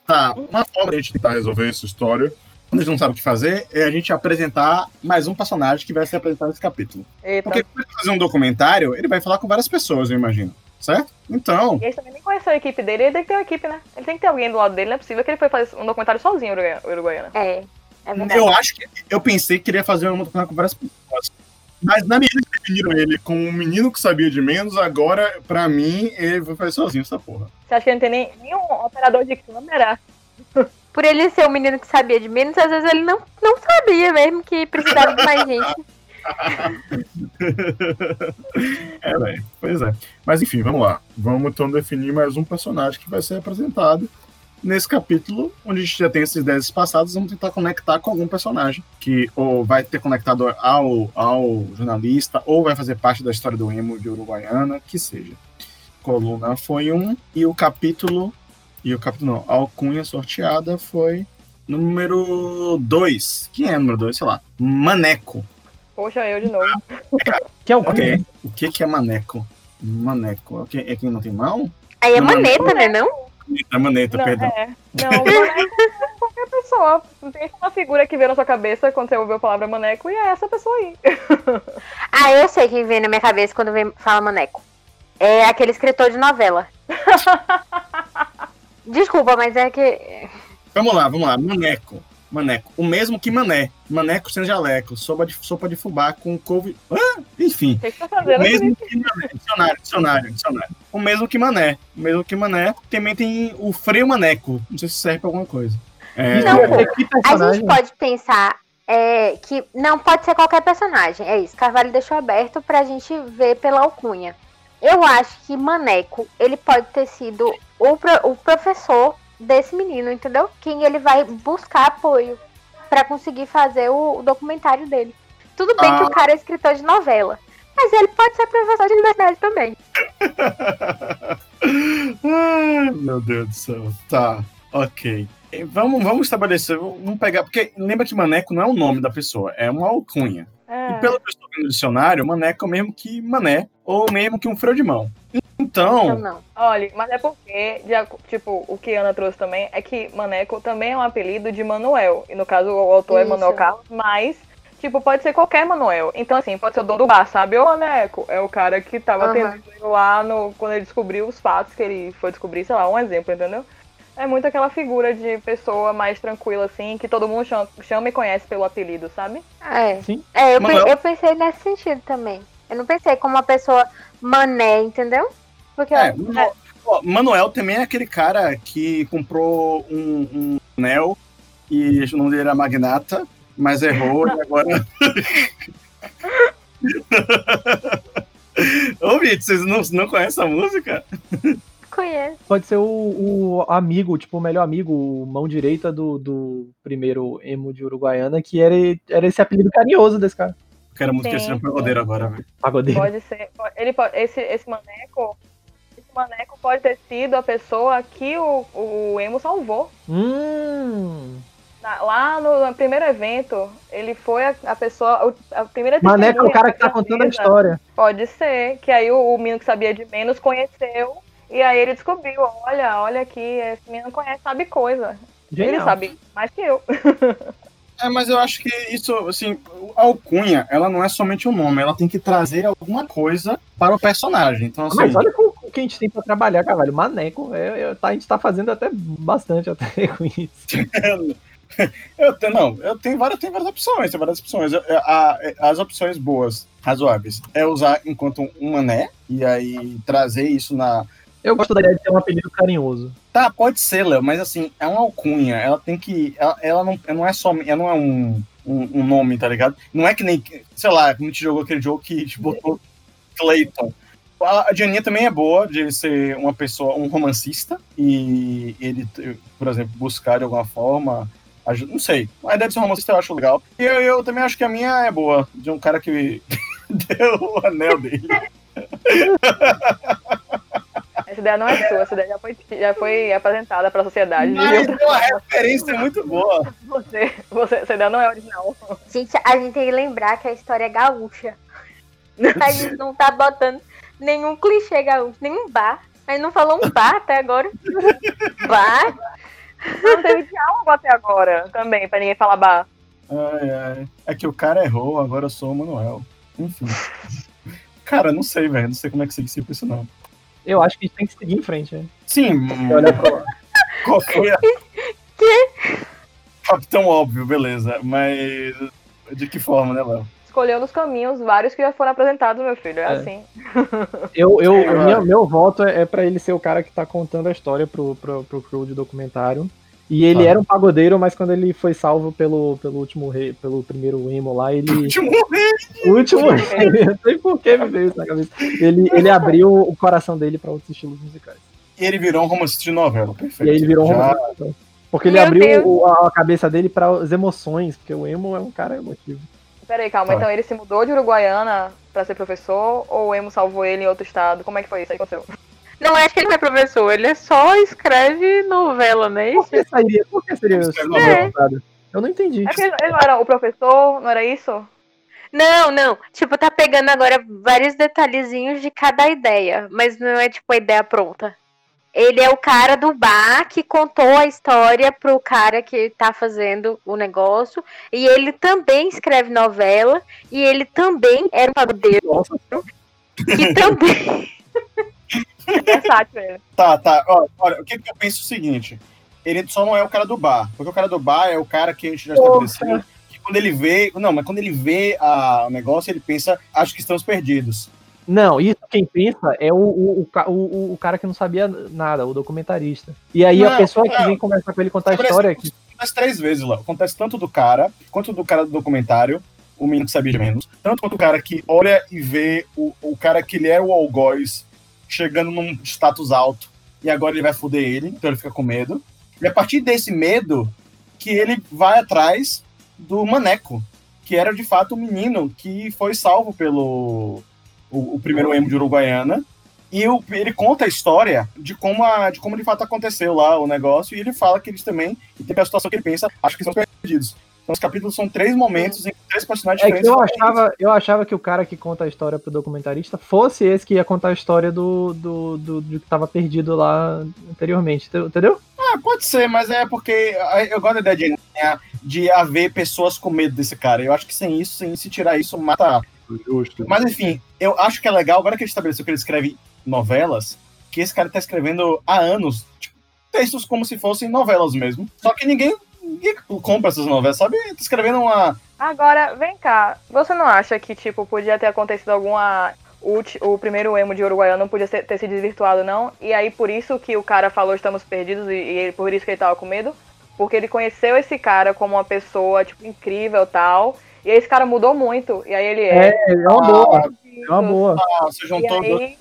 Speaker 2: Tá,
Speaker 5: Uma forma de a gente tentar resolver essa história
Speaker 2: quando a gente não sabe o que fazer, é a gente apresentar mais um personagem que vai ser apresentado nesse capítulo.
Speaker 3: Eita.
Speaker 2: Porque quando ele fazer um documentário, ele vai falar com várias pessoas, eu imagino. Certo? Então,
Speaker 3: E eles também nem conheceu a equipe dele, ele tem que ter uma equipe, né? Ele tem que ter alguém do lado dele, não é possível que ele foi fazer um documentário sozinho, Uruguai- Uruguaiana.
Speaker 4: É, é verdade.
Speaker 2: eu acho que. Eu pensei que queria fazer um documentário com várias pessoas. Mas na medida que definiram ele como um menino que sabia de menos, agora, pra mim, ele vai fazer sozinho essa porra.
Speaker 3: Você acha que ele não tem nem, nenhum operador de câmera?
Speaker 4: Por ele ser um menino que sabia de menos, às vezes ele não, não sabia mesmo que precisava de mais gente.
Speaker 2: é, velho. Pois é. Mas enfim, vamos lá. Vamos então definir mais um personagem que vai ser apresentado nesse capítulo, onde a gente já tem esses 10 passados, vamos tentar conectar com algum personagem que ou vai ter conectado ao, ao jornalista, ou vai fazer parte da história do emo de Uruguaiana, que seja. Coluna foi um, e o capítulo. E o capítulo não, a alcunha sorteada foi número 2. Quem é número 2? Sei lá. Maneco.
Speaker 3: Poxa, eu de novo.
Speaker 1: Que é o
Speaker 2: Ok. O que, que é maneco? Maneco. Ok, É quem não tem mão?
Speaker 4: Aí é
Speaker 2: Não,
Speaker 4: maneta, né? Não?
Speaker 2: É maneta,
Speaker 3: Não,
Speaker 2: perdão.
Speaker 3: é. Não, maneco é qualquer pessoa. Não tem uma figura que veio na sua cabeça quando você ouviu a palavra maneco e é essa pessoa aí.
Speaker 4: Ah, eu sei quem vem na minha cabeça quando vem, fala maneco. É aquele escritor de novela. Desculpa, mas é que.
Speaker 2: Vamos lá, vamos lá. Maneco. Maneco. O mesmo que mané. Maneco sem jaleco. Sopa de, sopa de fubá com couve. Ah, enfim.
Speaker 3: O que, que você tá
Speaker 2: O mesmo que mané. Dicionário, dicionário, dicionário. O mesmo que mané. O mesmo que mané. Também tem o freio maneco. Não sei se serve pra alguma coisa. É,
Speaker 4: Não, pô.
Speaker 1: que
Speaker 4: A gente pode pensar é, que não pode ser qualquer personagem. É isso. Carvalho deixou aberto pra gente ver pela alcunha. Eu acho que Maneco, ele pode ter sido o, pro- o professor desse menino, entendeu? Quem ele vai buscar apoio pra conseguir fazer o, o documentário dele. Tudo bem que
Speaker 2: Ah.
Speaker 4: o cara é escritor de novela, mas ele pode ser professor de universidade também.
Speaker 2: Ai, meu Deus do céu. Tá, ok. Vamos, vamos estabelecer, vamos pegar, porque lembra que maneco não é o nome da pessoa, é uma alcunha. E pelo que eu estou vendo no dicionário, maneco é o mesmo que mané, ou mesmo que um freio de mão.
Speaker 4: Então
Speaker 2: Então,
Speaker 4: não.
Speaker 3: Olha, mas é porque, tipo, o que a Ana trouxe também é que Maneco também é um apelido de Manuel. E no caso, o autor é
Speaker 4: Isso.
Speaker 3: Manuel Carlos, mas, tipo, pode ser qualquer Manuel. Então, assim, pode ser o dono do bar, sabe? O Maneco é o cara que tava atendendo lá no, quando ele descobriu os fatos que ele foi descobrir, sei lá, um exemplo, entendeu? É muito aquela figura de pessoa mais tranquila, assim, que todo mundo chama, chama e conhece pelo apelido, sabe?
Speaker 4: É.
Speaker 1: Sim.
Speaker 4: É, eu, eu pensei nesse sentido também. Eu não pensei como uma pessoa mané, entendeu? Porque
Speaker 2: é, Manuel, ó, Manuel também é aquele cara que comprou um, um anel e o nome dele era Magnata, mas errou e agora. Ô, Vitor, vocês não, não conhecem a música?
Speaker 4: conheço.
Speaker 1: Pode ser o, o amigo, tipo, o melhor amigo, mão direita do, do primeiro emo de Uruguaiana, que era, era esse apelido carinhoso desse cara.
Speaker 2: Quero muito que ele seja um pagodeiro agora, velho.
Speaker 1: Pagodeiro.
Speaker 3: Pode ser. Ele pode, esse, esse maneco. Esse maneco pode ter sido a pessoa que o, o Emo salvou.
Speaker 1: Hum.
Speaker 3: Na- lá no, no primeiro evento, ele foi a, a pessoa. o- A primeira
Speaker 1: Maneco é o cara que tá contando a história.
Speaker 3: Pode ser. Que aí o, o menino que sabia de menos conheceu. E aí ele descobriu: olha, olha aqui, esse menino conhece, sabe coisa. Ele
Speaker 1: Genial.
Speaker 3: sabe mais que eu.
Speaker 2: É, mas eu acho que isso, assim, a alcunha, ela não é somente um nome, ela tem que trazer alguma coisa para o personagem. Então, assim,
Speaker 1: Mas olha com o que a gente tem pra trabalhar, Carvalho. Maneco, é, é, tá, a gente tá fazendo até bastante até com isso.
Speaker 2: eu tenho, não, eu tenho várias, tem várias opções, tem várias opções. Eu- a- as opções boas, razoáveis, é usar enquanto um mané, e aí trazer isso na.
Speaker 1: Eu gosto da ideia de ter um apelido carinhoso.
Speaker 2: Tá, pode ser, Léo, mas assim, é uma alcunha, ela tem que. Ela, ela não, ela não é só. Ela não é um, um, um nome, tá ligado? Não é que nem. Sei lá, como a gente jogou aquele jogo que gente botou Clayton. A a Dianinha também é boa de ele ser uma pessoa, um romancista, e ele, por exemplo, buscar de alguma forma. Não sei. A ideia de ser um romancista eu acho legal. E eu, eu também acho que a minha é boa, de um cara que deu o anel dele.
Speaker 3: Essa ideia não é sua, essa ideia já foi, já foi apresentada pra sociedade.
Speaker 2: Mas é uma referência muito boa.
Speaker 3: Você, você, essa ideia não é original.
Speaker 4: Gente, a gente tem que lembrar que a história é gaúcha. A gente não tá botando nenhum clichê gaúcho, nenhum bar. A gente não falou um bar até agora. Bar?
Speaker 3: Não teve diálogo até agora também, pra ninguém falar bah.
Speaker 2: Ai, ai. É que o cara errou, agora eu sou o Manuel. Enfim. Cara, não sei, velho. Não sei como é que se disciplina isso, não.
Speaker 1: Eu acho que a gente tem que seguir em frente, né?
Speaker 2: Sim,
Speaker 1: Olha pra...
Speaker 2: qual foi a... Capitão óbvio, beleza. Mas de que forma, né, Léo?
Speaker 3: Escolheu nos caminhos vários que já foram apresentados, meu filho. É,
Speaker 1: É.
Speaker 3: assim.
Speaker 1: Eu, eu, o
Speaker 2: vai.
Speaker 1: meu, meu voto é, é pra ele ser o cara que tá contando a história pro, pro, pro crew de documentário. E ele
Speaker 2: Tá.
Speaker 1: era um pagodeiro, mas quando ele foi salvo pelo, pelo último rei, pelo primeiro emo lá, ele.
Speaker 2: Último rei.
Speaker 1: O último rei, não sei por que me veio isso na cabeça. Ele, ele abriu o coração dele pra outros estilos musicais.
Speaker 2: E ele virou um romance de novela, perfeito.
Speaker 1: E aí ele virou um
Speaker 2: Já-
Speaker 1: romance. Porque ele
Speaker 3: Meu
Speaker 1: abriu o- a, a cabeça dele para as emoções, porque o emo é um cara emotivo.
Speaker 3: Peraí, calma.
Speaker 2: Tá.
Speaker 3: Então ele se mudou de Uruguaiana pra ser professor ou o Emo salvou ele em outro estado? Como é que foi isso aí que aconteceu?
Speaker 6: Não acho que ele não é professor, ele é só escreve novela, né?
Speaker 1: Por que seria? Por que seria
Speaker 2: Isso é novela.
Speaker 1: Eu não entendi.
Speaker 3: É ele não era o professor, não era isso?
Speaker 6: Não, não. Tipo, tá pegando agora vários detalhezinhos de cada ideia, mas não é tipo a ideia pronta. Ele é o cara do bar que contou a história pro cara que tá fazendo o negócio. E ele também escreve novela. E ele também era um pagodeiro. Que também.
Speaker 3: É.
Speaker 2: Tá, tá. Olha, o que, que eu penso é o seguinte: ele só não é o cara do bar. Porque o cara do bar é o cara que a gente já estabeleceu. Que quando ele vê. Não, mas quando ele vê a, o negócio, ele pensa, acho que estamos perdidos.
Speaker 1: Não, isso quem pensa é o, o, o, o, cara que não sabia nada, o documentarista. E aí a
Speaker 2: Não,
Speaker 1: pessoa que
Speaker 2: não.
Speaker 1: vem conversar com ele contar a
Speaker 2: Acontece-
Speaker 1: história. Que,
Speaker 2: Acontece três vezes lá. Acontece tanto do cara, quanto do cara do documentário, o menino que sabia de menos. Tanto quanto o cara que olha e vê o, o cara que ele era o algoz chegando num status alto. E agora ele vai foder ele, então ele fica com medo. E a partir desse medo, que ele vai atrás do Maneco, que era de fato o menino que foi salvo pelo o, o primeiro emo de Uruguaiana. E o- ele conta a história de como, a, de como de fato aconteceu lá o negócio, e ele fala que eles também, e tem a situação que ele pensa, acho que são perdidos. Então os capítulos são três momentos em que três personagens
Speaker 1: é que eu
Speaker 2: diferentes.
Speaker 1: achava, eu achava que o cara que conta a história pro documentarista fosse esse que ia contar a história do, do, do, do que tava perdido lá anteriormente, entendeu?
Speaker 2: Ah, pode ser, mas é porque eu gosto da ideia de, né, de haver pessoas com medo desse cara. Eu acho que sem isso, sem se tirar isso, mata.
Speaker 5: Justo.
Speaker 2: Mas enfim, eu acho que é legal, agora que ele estabeleceu que ele escreve novelas, que esse cara tá escrevendo há anos, tipo, textos como se fossem novelas mesmo. Só que ninguém, ninguém compra essas novelas, sabe? Tá escrevendo uma.
Speaker 3: Agora, vem cá. Você não acha que, tipo, podia ter acontecido alguma. O, primeiro emo de Uruguaiana não podia ser- ter se desvirtuado, não? E aí, por isso que o cara falou estamos perdidos e, e ele- por isso que ele tava com medo? Porque ele conheceu esse cara como uma pessoa, tipo, incrível e tal. E aí esse cara mudou muito. E aí ele é.
Speaker 1: É, é uma boa, é uma boa.
Speaker 2: Ah, você juntou
Speaker 3: aí,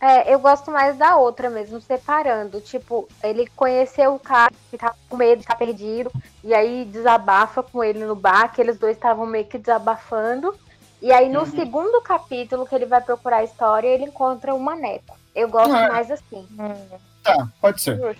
Speaker 4: É, eu gosto mais da outra mesmo, separando. Tipo, ele conheceu o cara que tava com medo de estar perdido, e aí desabafa com ele no bar, que eles dois estavam meio que desabafando. E aí, no
Speaker 2: Uhum.
Speaker 4: segundo capítulo, que ele vai procurar a história, ele encontra o Maneco. Eu gosto
Speaker 2: Ah.
Speaker 4: mais assim.
Speaker 2: Tá, pode ser. Eu,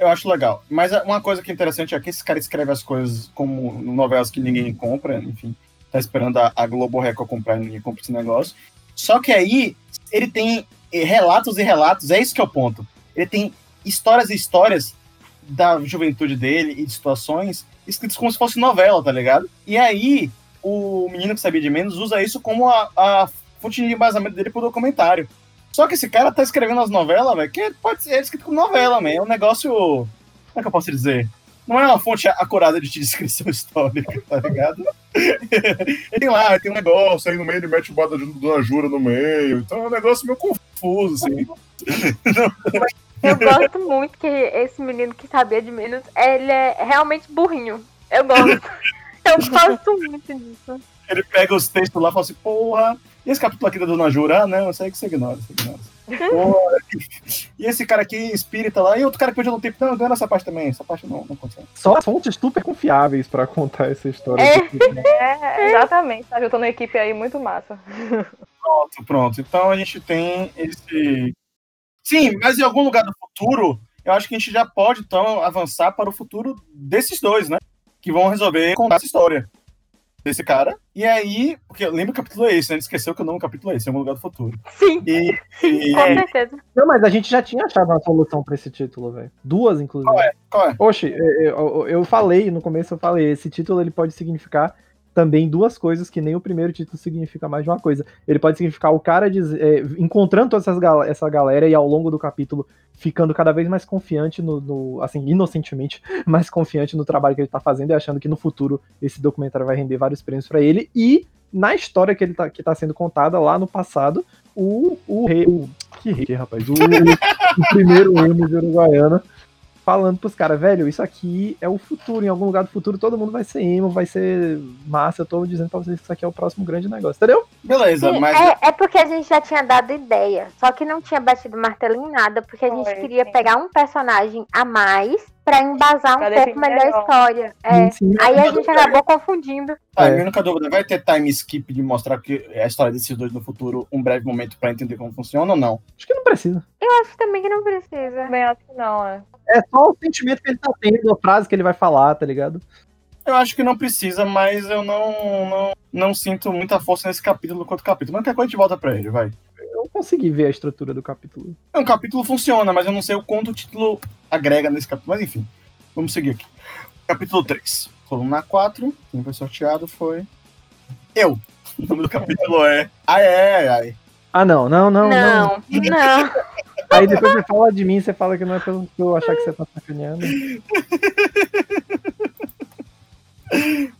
Speaker 2: eu acho legal. Mas uma coisa que é interessante é que esse cara escreve as coisas como novelas que ninguém compra, enfim. Tá esperando a, a Globo Record comprar e ninguém compra esse negócio. Só que aí ele tem eh, relatos e relatos, é isso que é o ponto. Ele tem histórias e histórias da juventude dele e de situações escritas como se fosse novela, tá ligado? E aí o menino que sabia de menos usa isso como a, a fonte de embasamento dele pro documentário. Só que esse cara tá escrevendo as novelas, velho, que pode ser escrito como novela, man. É um negócio. Como é que eu posso dizer? Não é uma fonte acurada de descrição histórica, tá ligado? Ele tem lá, tem um negócio.
Speaker 5: Aí no meio ele mete o bada de Dona Jura no meio. Então é um negócio meio confuso, assim.
Speaker 6: Eu gosto muito que esse menino que sabia de menos, ele é realmente burrinho. Eu gosto. Eu gosto muito disso.
Speaker 2: Ele pega os textos lá e fala assim, porra. E esse capítulo aqui da Dona Jura? Ah, não, isso aí que você ignora, você ignora. Porra. E esse cara aqui, espírita lá, e outro cara que perdeu no tempo. Não, ignora essa parte também. Essa parte não, não aconteceu.
Speaker 1: Só fontes super confiáveis pra contar essa história.
Speaker 6: É.
Speaker 3: É, exatamente. Tá juntando uma equipe aí muito massa.
Speaker 2: Pronto, pronto. Então a gente tem esse. Sim, mas em algum lugar do futuro, eu acho que a gente já pode, então, avançar para o futuro desses dois, né? Que vão resolver contar essa história. Desse cara. E aí, porque lembra o capítulo é esse, né? Gente esqueceu que o nome do capítulo é esse, é um lugar do futuro.
Speaker 6: Sim,
Speaker 2: E, e
Speaker 6: com certeza.
Speaker 1: Não, mas a gente já tinha achado uma solução pra esse título, velho. Duas, inclusive.
Speaker 2: qual é? Qual é?
Speaker 1: Oxe, eu, eu- eu falei, no começo eu falei, esse título ele pode significar também duas coisas que nem o primeiro título significa mais de uma coisa. Ele pode significar o cara diz- é, encontrando essas essa galera e ao longo do capítulo ficando cada vez mais confiante no, no- assim, inocentemente, mais confiante no trabalho que ele tá fazendo e achando que no futuro esse documentário vai render vários prêmios pra ele. E na história que ele tá, que tá sendo contada lá no passado, o, o rei. O, que rei, rapaz? O, o primeiro emo de Uruguaiana falando pros caras, velho, isso aqui é o futuro. Em algum lugar do futuro todo mundo vai ser emo, vai ser massa. Eu tô dizendo pra vocês que isso aqui é o próximo grande negócio, entendeu?
Speaker 2: Beleza,
Speaker 6: Sim,
Speaker 2: mas
Speaker 6: é, é porque a gente já tinha dado ideia, só que não tinha batido martelo em nada, porque a gente
Speaker 3: Foi,
Speaker 6: queria
Speaker 3: sim.
Speaker 6: pegar um personagem a mais pra embasar um
Speaker 3: Pra
Speaker 6: pouco
Speaker 3: definir
Speaker 6: melhor a história. É.
Speaker 1: Sim,
Speaker 6: Aí a gente acabou confundindo.
Speaker 2: Tá,
Speaker 1: É.
Speaker 2: minha única dúvida, vai ter time skip de mostrar que é a história desses dois no futuro, um breve momento pra entender como funciona ou não?
Speaker 1: Acho que não precisa.
Speaker 6: Eu acho também que não precisa.
Speaker 3: Também acho que não, é.
Speaker 1: É só o sentimento que ele tá tendo, a frase que ele vai falar, tá ligado?
Speaker 2: Eu acho que não precisa, mas eu não, não, não sinto muita força nesse capítulo quanto capítulo. Mas qualquer coisa a gente volta pra ele, vai.
Speaker 1: Eu consegui ver a estrutura do capítulo.
Speaker 2: É, um capítulo funciona, mas eu não sei o quanto o título agrega nesse capítulo. Mas enfim, vamos seguir aqui. Capítulo 3. Coluna 4. Quem foi sorteado foi. Eu. O nome do capítulo é. Ai, ai, ai.
Speaker 1: Ah, não, não, não, não.
Speaker 6: Não, não.
Speaker 1: Aí depois você fala de mim, você fala que não é pelo que eu achar que você tá sacaneando.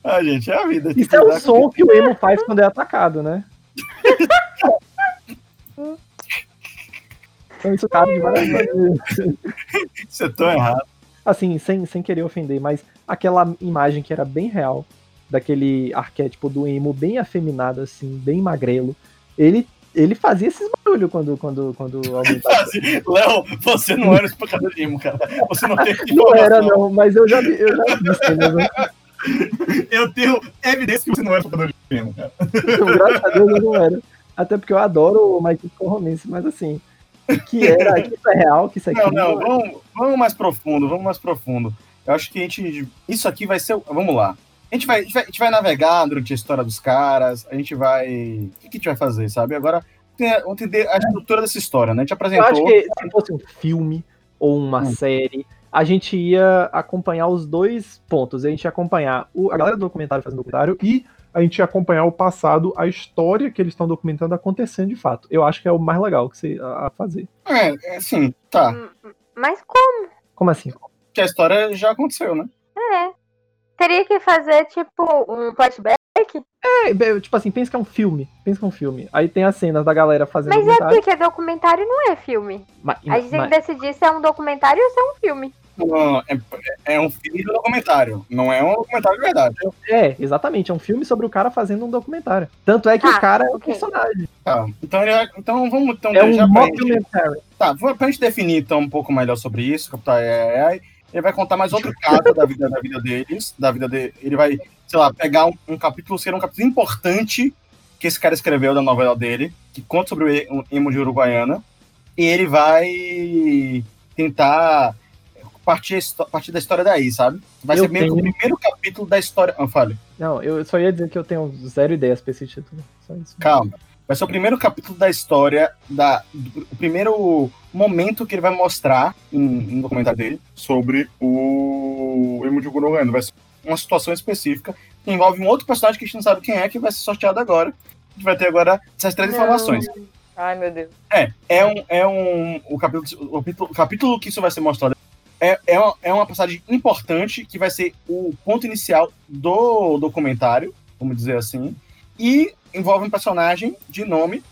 Speaker 2: Ah, gente, é a vida.
Speaker 1: Isso é o som que o emo faz quando é atacado, né? Então isso cabe de várias maneiras.
Speaker 2: Isso é tão errado.
Speaker 1: Assim, sem, sem querer ofender, mas aquela imagem que era bem real, daquele arquétipo do emo bem afeminado, assim, bem magrelo, ele, ele fazia esses barulhos quando, quando, quando alguém
Speaker 2: Léo, você não era o espancador de imo, cara. Você não tem
Speaker 1: Não era, não, mas eu já vi, eu já vi cenas, né?
Speaker 2: Eu tenho evidência que você não era espancador de imo, cara.
Speaker 1: Então, graças a Deus eu não era. Até porque eu adoro o Mike Corromense, mas assim, que era, que isso é real, que isso aqui
Speaker 2: Não, não,
Speaker 1: é.
Speaker 2: vamos, vamos mais profundo, vamos mais profundo. Eu acho que a gente. Isso aqui vai ser. Vamos lá. A gente, vai, a, gente vai, a gente vai navegar durante a história dos caras, a gente vai. O que, que a gente vai fazer, sabe? Agora, vamos entender a estrutura dessa história, né? A gente
Speaker 1: Eu
Speaker 2: apresentou.
Speaker 1: acho que se fosse um filme ou uma
Speaker 2: Hum.
Speaker 1: série, a gente ia acompanhar os dois pontos. A gente ia acompanhar o- a galera do documentário fazendo documentário e
Speaker 7: a gente ia acompanhar o passado, a história que eles estão documentando acontecendo de fato.
Speaker 1: eu acho que é o mais legal que você a a fazer.
Speaker 2: É, é assim, tá.
Speaker 6: Mas como?
Speaker 1: Como assim?
Speaker 2: Que a história já aconteceu, né?
Speaker 6: É. Teria que fazer, tipo, um flashback?
Speaker 1: É, tipo assim, pensa que é um filme. Pensa que é um filme. Aí tem as cenas da galera fazendo
Speaker 6: Mas é
Speaker 1: documentário.
Speaker 6: porque documentário não é filme.
Speaker 1: Mas,
Speaker 6: A gente tem
Speaker 1: mas-
Speaker 6: que decidir se é um documentário ou se é um filme.
Speaker 2: Não, é, é um filme de documentário, não é um documentário de verdade.
Speaker 1: É, exatamente. É um filme sobre o cara fazendo um documentário. Tanto é que
Speaker 6: Tá,
Speaker 1: o cara é o personagem.
Speaker 2: Tá. Então, ele vai- então vamos então
Speaker 1: É um
Speaker 2: já pra gente,
Speaker 1: mockumentary.
Speaker 2: tá, vamos- pra gente definir então um pouco melhor sobre isso, Capitão AI, ele vai contar mais outro caso da vida, da vida deles, da vida dele. Ele vai, sei lá, pegar um, um capítulo, ser um capítulo importante que esse cara escreveu da novela dele, que conta sobre o emo de Uruguaiana, e ele vai tentar partir, partir da história daí, sabe? Vai
Speaker 1: Eu
Speaker 2: ser meio que o
Speaker 1: tenho-
Speaker 2: primeiro capítulo da história. Ah, fale.
Speaker 1: Não, eu só ia dizer que eu tenho zero ideias pra esse título. Só isso.
Speaker 2: Calma. Vai ser o primeiro capítulo da história, da, do- o primeiro momento que ele vai mostrar em, em documentário dele sobre o Emo de Uruguaiana. Vai ser uma situação específica que envolve um outro personagem que a gente não sabe quem é, que vai ser sorteado agora. A gente vai ter agora essas três informações.
Speaker 3: Ai, meu Deus.
Speaker 2: É, é um, é um o capítulo, o capítulo, o capítulo que isso vai ser mostrado é, é, uma, é uma passagem importante que vai ser o ponto inicial do documentário, vamos dizer assim, e envolve um personagem de nome.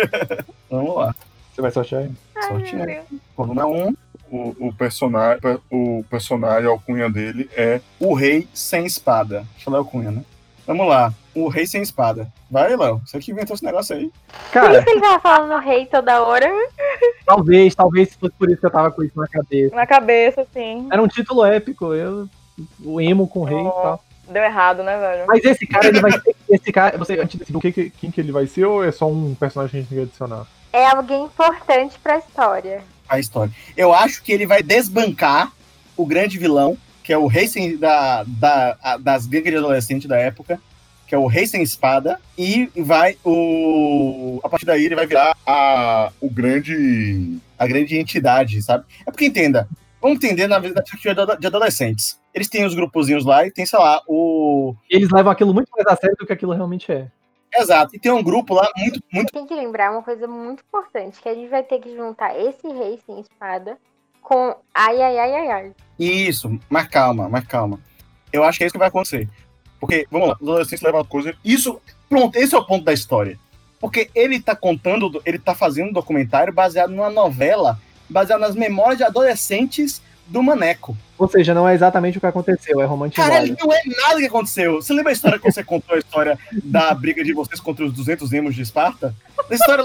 Speaker 2: vamos lá.
Speaker 1: Você vai sortear?
Speaker 6: Ai,
Speaker 2: Sorte,
Speaker 6: meu
Speaker 2: né?
Speaker 6: Deus.
Speaker 2: Coluna 1,
Speaker 5: O, o personagem, o personagem, a alcunha dele é
Speaker 2: o rei sem espada. Deixa eu ler o cunha, né? Vamos lá. O rei sem espada. Vai, Léo. Você que inventou esse negócio aí.
Speaker 6: Por
Speaker 1: Cara,
Speaker 6: isso que ele tava falando rei toda hora.
Speaker 1: talvez, talvez fosse por isso que eu tava com isso na cabeça.
Speaker 3: Na cabeça, assim.
Speaker 1: Era um título épico, eu. O emo com o rei e tal.
Speaker 3: Deu errado, né, velho?
Speaker 1: Mas esse cara, ele vai ser. Esse cara. Você, antes desse
Speaker 7: Do que, que- quem que ele vai ser ou é só um personagem que a gente tem que adicionar?
Speaker 6: É alguém importante pra história.
Speaker 2: A história. Eu acho que ele vai desbancar o grande vilão, que é o rei sem, da, da, a- das gangues de adolescente da época. que é o Rei Sem Espada, e vai o. A partir daí ele vai virar a, o grande. a grande entidade, sabe? É porque entenda. Vamos entender na vida de adolescentes. Eles têm os grupozinhos lá e tem, sei lá, o.
Speaker 1: Eles levam aquilo muito mais a sério do que aquilo realmente é.
Speaker 2: Exato. E tem um grupo lá muito, muito.
Speaker 4: Tem que lembrar uma coisa muito importante, que a gente vai ter que juntar esse rei sem espada com ai, ai, ai, ai, ai.
Speaker 2: Isso, mas calma, mas calma. Eu acho que é isso que vai acontecer. Porque, vamos lá, os adolescentes levam a coisa. Isso, pronto, esse é o ponto da história. Porque ele tá contando, ele tá fazendo um documentário baseado numa novela, baseado nas memórias de adolescentes do Maneco.
Speaker 1: Ou seja, não é exatamente o que aconteceu, é romantizado.
Speaker 2: Caralho, não é nada que aconteceu. Você lembra a história que você contou, a história da briga de vocês contra os 200 emos de Esparta? A história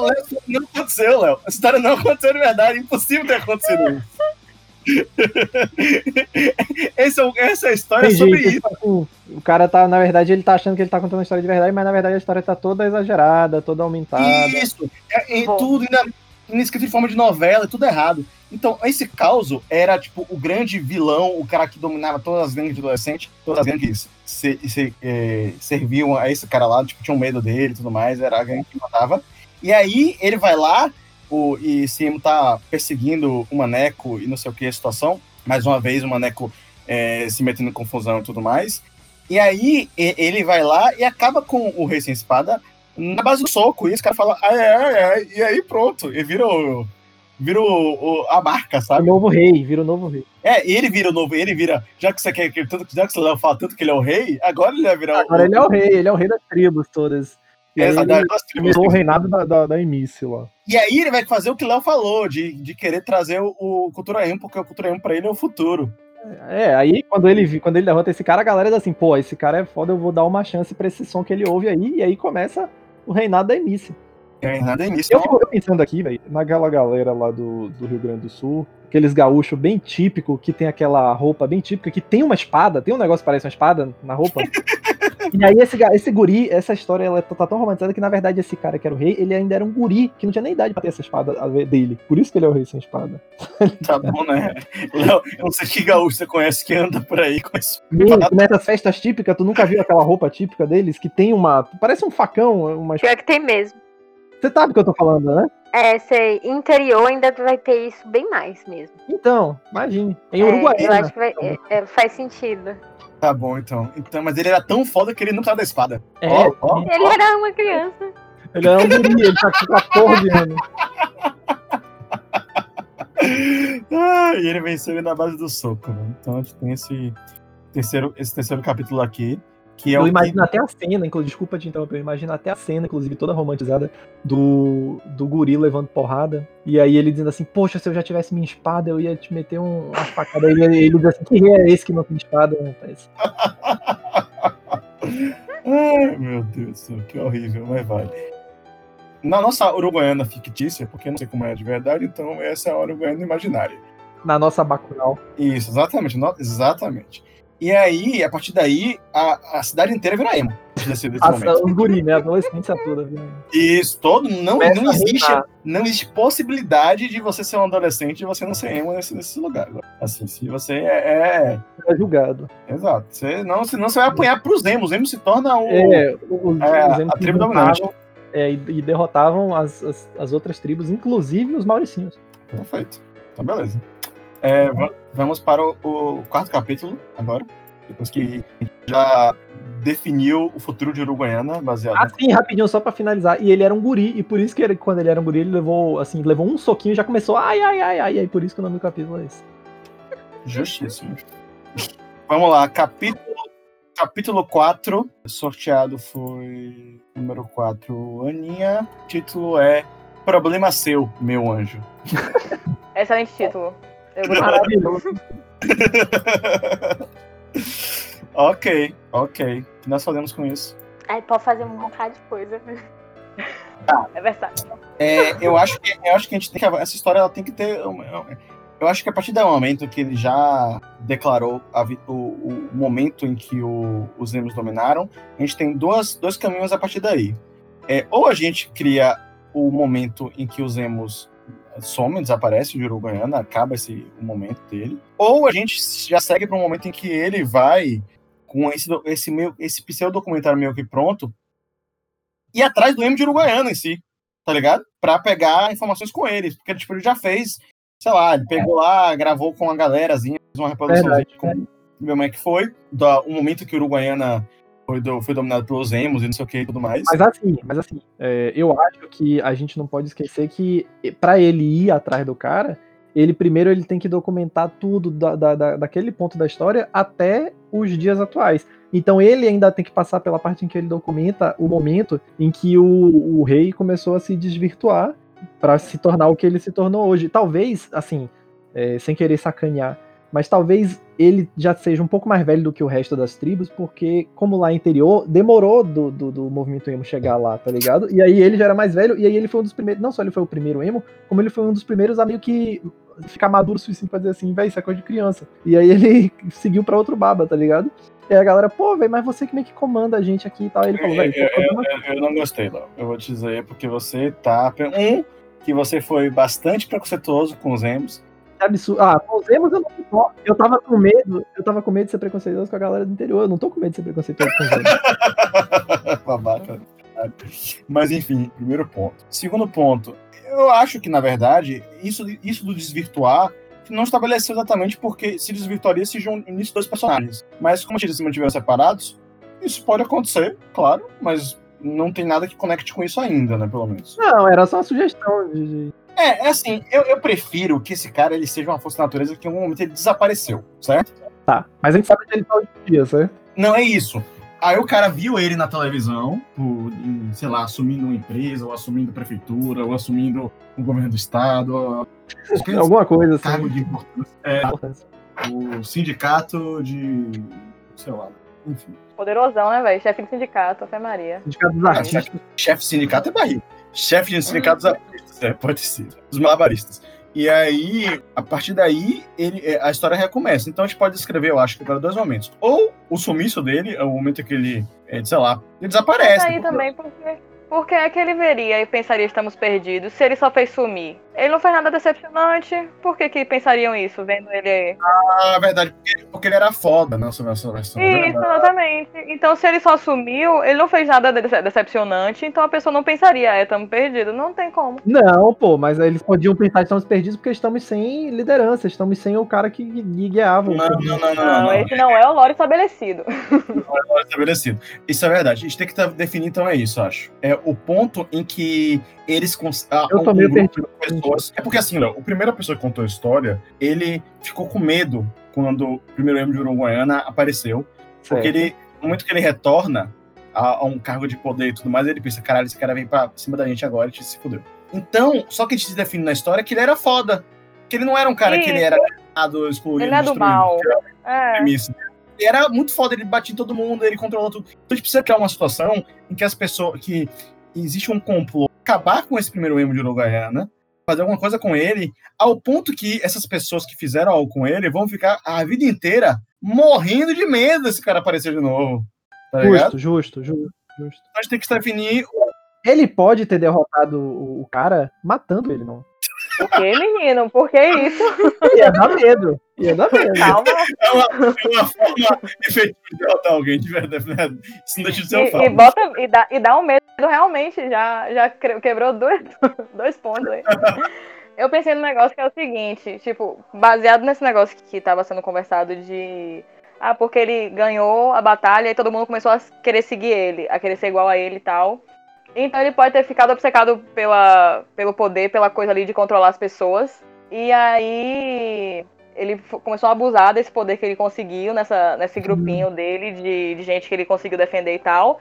Speaker 2: não aconteceu, Léo. A história não aconteceu de verdade. Impossível ter acontecido isso. Esse é, essa é a história
Speaker 1: Tem
Speaker 2: sobre isso.
Speaker 1: tipo, o cara tá, na verdade, ele tá achando que ele tá contando uma história de verdade, mas na verdade a história tá toda exagerada, toda aumentada.
Speaker 2: Isso. É,
Speaker 3: Bom.
Speaker 2: tudo ainda escrito em forma de novela, tudo errado. Então, esse caos era, tipo, o grande vilão, o cara que dominava todas as gangues de adolescente, todas as gangues se, se, eh, serviam a esse cara lá, tipo, tinham medo dele e tudo mais, era a gangue que matava. E aí, ele vai lá, o, e Simo tá perseguindo o Maneco e não sei o que a situação. Mais uma vez, o Maneco eh, se metendo em confusão e tudo mais. E aí, ele vai lá e acaba com o Rei Sem Espada na base do soco. E esse cara fala, ai, ai, ai, e aí pronto. E vira, o, vira o- o- a marca,
Speaker 1: O
Speaker 2: sabe?
Speaker 1: novo rei, vira o novo rei.
Speaker 2: É, e ele vira o novo, ele vira, já que você quer, que tanto, já que você fala tanto que ele é o rei, agora ele vai virar
Speaker 1: Agora ele é o rei, ele é o rei das tribos todas. E
Speaker 2: Essa
Speaker 1: ele
Speaker 2: da-.
Speaker 7: Começou o reinado da, da, da Emice lá.
Speaker 2: E aí ele vai fazer o que o Léo falou, de, de querer trazer o, o Cultura M, porque o Cultura M pra ele é o futuro.
Speaker 1: É, aí quando ele, quando ele derrota esse cara, a galera diz assim, pô, esse cara é foda, eu vou dar uma chance pra esse som que ele ouve aí, e aí começa o reinado da Emice.
Speaker 2: É, nada início.
Speaker 7: Eu fico pensando aqui, velho, naquela galera lá do, do Rio Grande do Sul, aqueles gaúchos bem típico, que tem aquela roupa bem típica, que tem uma espada, tem um negócio que parece uma espada na roupa. e aí esse, esse guri, essa história, ela tá tão romantizada que na verdade esse cara que era o rei, ele ainda era um guri, que não tinha nem idade pra ter essa espada dele. Por isso que ele é o rei sem espada.
Speaker 2: Tá bom, né? Léo, eu não sei que gaúcho você conhece que anda por aí com isso.
Speaker 1: E nessas festas típicas, tu nunca viu aquela roupa típica deles, que tem uma, parece um facão, uma...
Speaker 6: Pior que tem mesmo.
Speaker 1: Você sabe do que eu tô falando, né?
Speaker 6: É, sei. Interior ainda vai ter isso bem mais mesmo.
Speaker 1: Então, imagine. Em
Speaker 6: É,
Speaker 1: Uruguaiana.
Speaker 6: eu acho que vai, é, é, faz sentido.
Speaker 2: Tá bom, então. então. Mas ele era tão foda que ele não precisava da espada.
Speaker 1: É,
Speaker 2: Ó, ó,
Speaker 6: Ele era uma criança.
Speaker 1: Ele é um guri, ele tá com 14 anos.
Speaker 2: Ah, e ele venceu ele na base do soco, né? Então a gente tem esse terceiro, esse terceiro capítulo aqui, que é
Speaker 1: Eu imagino até a cena, inclusive, desculpa te interromper, eu imagino até a cena, inclusive, toda romantizada, do, do guri levando porrada. E aí ele dizendo assim, poxa, se eu já tivesse minha espada, eu ia te meter um, uma facada. Ele, ele diz assim, que é esse que não tem espada, rapaz?
Speaker 2: Ai, meu Deus do céu, que horrível, mas vale. Na nossa Uruguaiana fictícia, porque eu não sei como é de verdade, então essa é a Uruguaiana imaginária.
Speaker 1: Na nossa Bacurau.
Speaker 2: Isso, exatamente, no- exatamente. E aí, a partir daí, a, a cidade inteira vira emo. Desse, desse
Speaker 1: As-
Speaker 2: momento.
Speaker 1: Os guri, né? A adolescência toda. viu?
Speaker 2: Isso, todo, não,
Speaker 1: Começa
Speaker 2: não,
Speaker 1: a
Speaker 2: existe, não existe possibilidade de você ser um adolescente e você não ser emo nesse, nesse lugar. Assim, se você é,
Speaker 1: É julgado.
Speaker 2: é- Exato. Você, não, senão você vai apanhar pros emos. Os emos se torna o.
Speaker 1: É, os,
Speaker 2: É,
Speaker 1: os
Speaker 2: a tribo dominante.
Speaker 1: é, e, e derrotavam as, as, as outras tribos, inclusive os mauricinhos.
Speaker 2: Perfeito. Então, beleza. É, va- vamos para o, o quarto capítulo agora. Depois que a gente já definiu o futuro de Uruguaiana, baseado.
Speaker 1: Ah, sim, rapidinho, só pra finalizar. E ele era um guri, e por isso que ele, quando ele era um guri, ele levou, assim, levou um soquinho e já começou, ai, ai, ai, ai, e aí por isso que o nome do capítulo é esse.
Speaker 2: Justíssimo. Vamos lá, capítulo, capítulo 4. Sorteado foi número 4, Aninha. O título é Problema Seu, meu anjo.
Speaker 3: Excelente título.
Speaker 1: Maravilhoso.
Speaker 2: ok, ok. O que nós fazemos com isso?
Speaker 4: Aí pode fazer um bocado de coisa.
Speaker 3: É verdade.
Speaker 2: É, eu, acho que, eu acho que a gente tem que. Essa história ela tem que ter. Eu acho que a partir do momento que ele já declarou a o, o momento em que o- os Emos dominaram, a gente tem duas, dois caminhos a partir daí. É, ou a gente cria o momento em que os Emos somem, desaparecem de Uruguaiana, acaba esse o momento dele. Ou a gente já segue para um momento em que ele vai com esse, esse, meio, esse pseudo-documentário meio que pronto, ir atrás do emo de Uruguaiana em si, tá ligado? Pra pegar informações com eles, porque tipo, ele já fez, sei lá, ele pegou lá, gravou com a galerazinha, fez uma reprodução com como é que foi, do, o momento que Uruguaiana foi, do- foi dominado pelos emos e não sei o que e tudo mais.
Speaker 1: Mas assim, mas assim, é, eu acho que a gente não pode esquecer que pra ele ir atrás do cara, ele primeiro ele tem que documentar tudo da, da- da- daquele ponto da história até os dias atuais. Então ele ainda tem que passar pela parte em que ele documenta o momento em que o, o rei começou a se desvirtuar pra se tornar o que ele se tornou hoje. Talvez, assim, é, sem querer sacanear, mas talvez ele já seja um pouco mais velho do que o resto das tribos, porque, como lá interior, demorou do, do, do movimento emo chegar lá, tá ligado? E aí ele já era mais velho, e aí ele foi um dos primeiros. Não só ele foi o primeiro emo, como ele foi um dos primeiros a meio que ficar maduro o suficiente pra dizer assim, véi, isso é coisa de criança. E aí ele seguiu pra outro baba, tá ligado? E aí a galera, pô, velho, mas você que meio que comanda a gente aqui e tal. Ele falou, velho,
Speaker 2: Eu,
Speaker 1: pô,
Speaker 2: eu- eu- eu não gostei, Léo. Eu vou te dizer porque você tá. Um, que você foi bastante preconceituoso com os emos.
Speaker 1: Que absurdo. Ah, com os emos eu não. Eu tava com medo, eu tava com medo de ser preconceituoso com a galera do interior. Eu não tô com medo de ser preconceituoso com os.
Speaker 2: Babaca. Mas enfim, primeiro ponto. Segundo ponto, eu acho que, na verdade, isso, isso do desvirtuar não estabeleceu exatamente porque se desvirtuaria se início dois personagens. Mas como eles se mantiveram separados, isso pode acontecer, claro, mas não tem nada que conecte com isso ainda, né, pelo menos.
Speaker 1: Não, era só uma sugestão de.
Speaker 2: É, é assim, eu, eu prefiro que esse cara ele seja uma força da natureza que em algum momento ele desapareceu, certo?
Speaker 1: Tá. Mas a gente sabe que ele tá hoje em dia, certo?
Speaker 2: Não é isso. Aí o cara viu ele na televisão, por, em, sei lá, assumindo uma empresa, ou assumindo prefeitura, ou assumindo o governo do estado, ou-
Speaker 1: Alguma coisa assim.
Speaker 2: cargo de importância. É,
Speaker 1: importância.
Speaker 2: o sindicato de. sei lá. Enfim.
Speaker 3: Poderosão, né, velho? Chefe de sindicato, Fé Maria.
Speaker 1: Sindicato dos artistas.
Speaker 2: Chefe de sindicato é barriga. Chefe de sindicato dos artistas, é, pode ser. Dos malabaristas. E aí, a partir daí, ele, é, a história recomeça. Então a gente pode descrever, eu acho, que para dois momentos. Ou o sumiço dele, é o momento que ele, é, sei lá, ele
Speaker 3: Mas
Speaker 2: desaparece.
Speaker 3: aí também, porque, porque é que ele veria e pensaria estamos perdidos se ele só fez sumir? Ele não fez nada decepcionante, por que que pensariam isso, vendo ele...
Speaker 2: Ah, verdade, porque, porque ele era foda versão.
Speaker 3: Isso, exatamente. Então se ele só sumiu, ele não fez nada de- decepcionante, então a pessoa não pensaria, é, estamos perdidos. Não tem como.
Speaker 1: Não, pô, mas eles podiam pensar que estamos perdidos porque estamos sem liderança, estamos sem o cara que gui- guiava. o
Speaker 2: Não, não, não, não,
Speaker 3: Não, esse não é o lore estabelecido.
Speaker 2: Não é estabelecido. Isso é verdade. A gente tem que tá- definir, então, é isso, acho. É o ponto em que eles. cons-
Speaker 1: Eu tô meio perdido.
Speaker 2: É porque, assim, Léo, a primeira pessoa que contou a história, ele ficou com medo quando o primeiro emo de Uruguaiana apareceu. Porque ele, no momento que ele retorna a, a um cargo de poder e tudo mais, ele pensa: caralho, esse cara vem pra cima da gente agora, a gente se fudeu. Então, só que a gente se define na história que ele era foda. Que ele não era um cara que ele
Speaker 3: Isso.
Speaker 2: era errado, excluído,
Speaker 3: Ele é do
Speaker 2: destruído.
Speaker 3: mal. É.
Speaker 2: premissa. Ele era muito foda, ele batia em todo mundo, ele controlou tudo. Então a gente precisa criar uma situação em que as pessoas. que existe um complô acabar com esse primeiro emo de Uruguaiana, fazer alguma coisa com ele, ao ponto que essas pessoas que fizeram algo com ele vão ficar a vida inteira morrendo de medo desse cara aparecer de novo. Tá?
Speaker 1: Justo, justo, justo, justo.
Speaker 2: Então a gente tem que definir.
Speaker 1: Ele pode ter derrotado o, cara matando ele, não.
Speaker 3: Por que, menino? Por que isso?
Speaker 1: Ia dar medo. Ia dar medo.
Speaker 3: Calma.
Speaker 2: É uma, é uma forma efetiva de derrotar alguém de verdade. né? Isso não deixa de ser um
Speaker 3: E, e
Speaker 2: fato.
Speaker 3: bota, e, dá, e dá um medo realmente, já, já quebrou dois, dois pontos aí. Eu pensei no negócio que é o seguinte, tipo, baseado nesse negócio que tava sendo conversado de. Ah, porque ele ganhou a batalha e todo mundo começou a querer seguir ele, a querer ser igual a ele e tal. Então ele pode ter ficado obcecado pela, pelo poder, pela coisa ali de controlar as pessoas. E aí ele começou a abusar desse poder que ele conseguiu nessa, nesse grupinho dele, de, de gente que ele conseguiu defender e tal.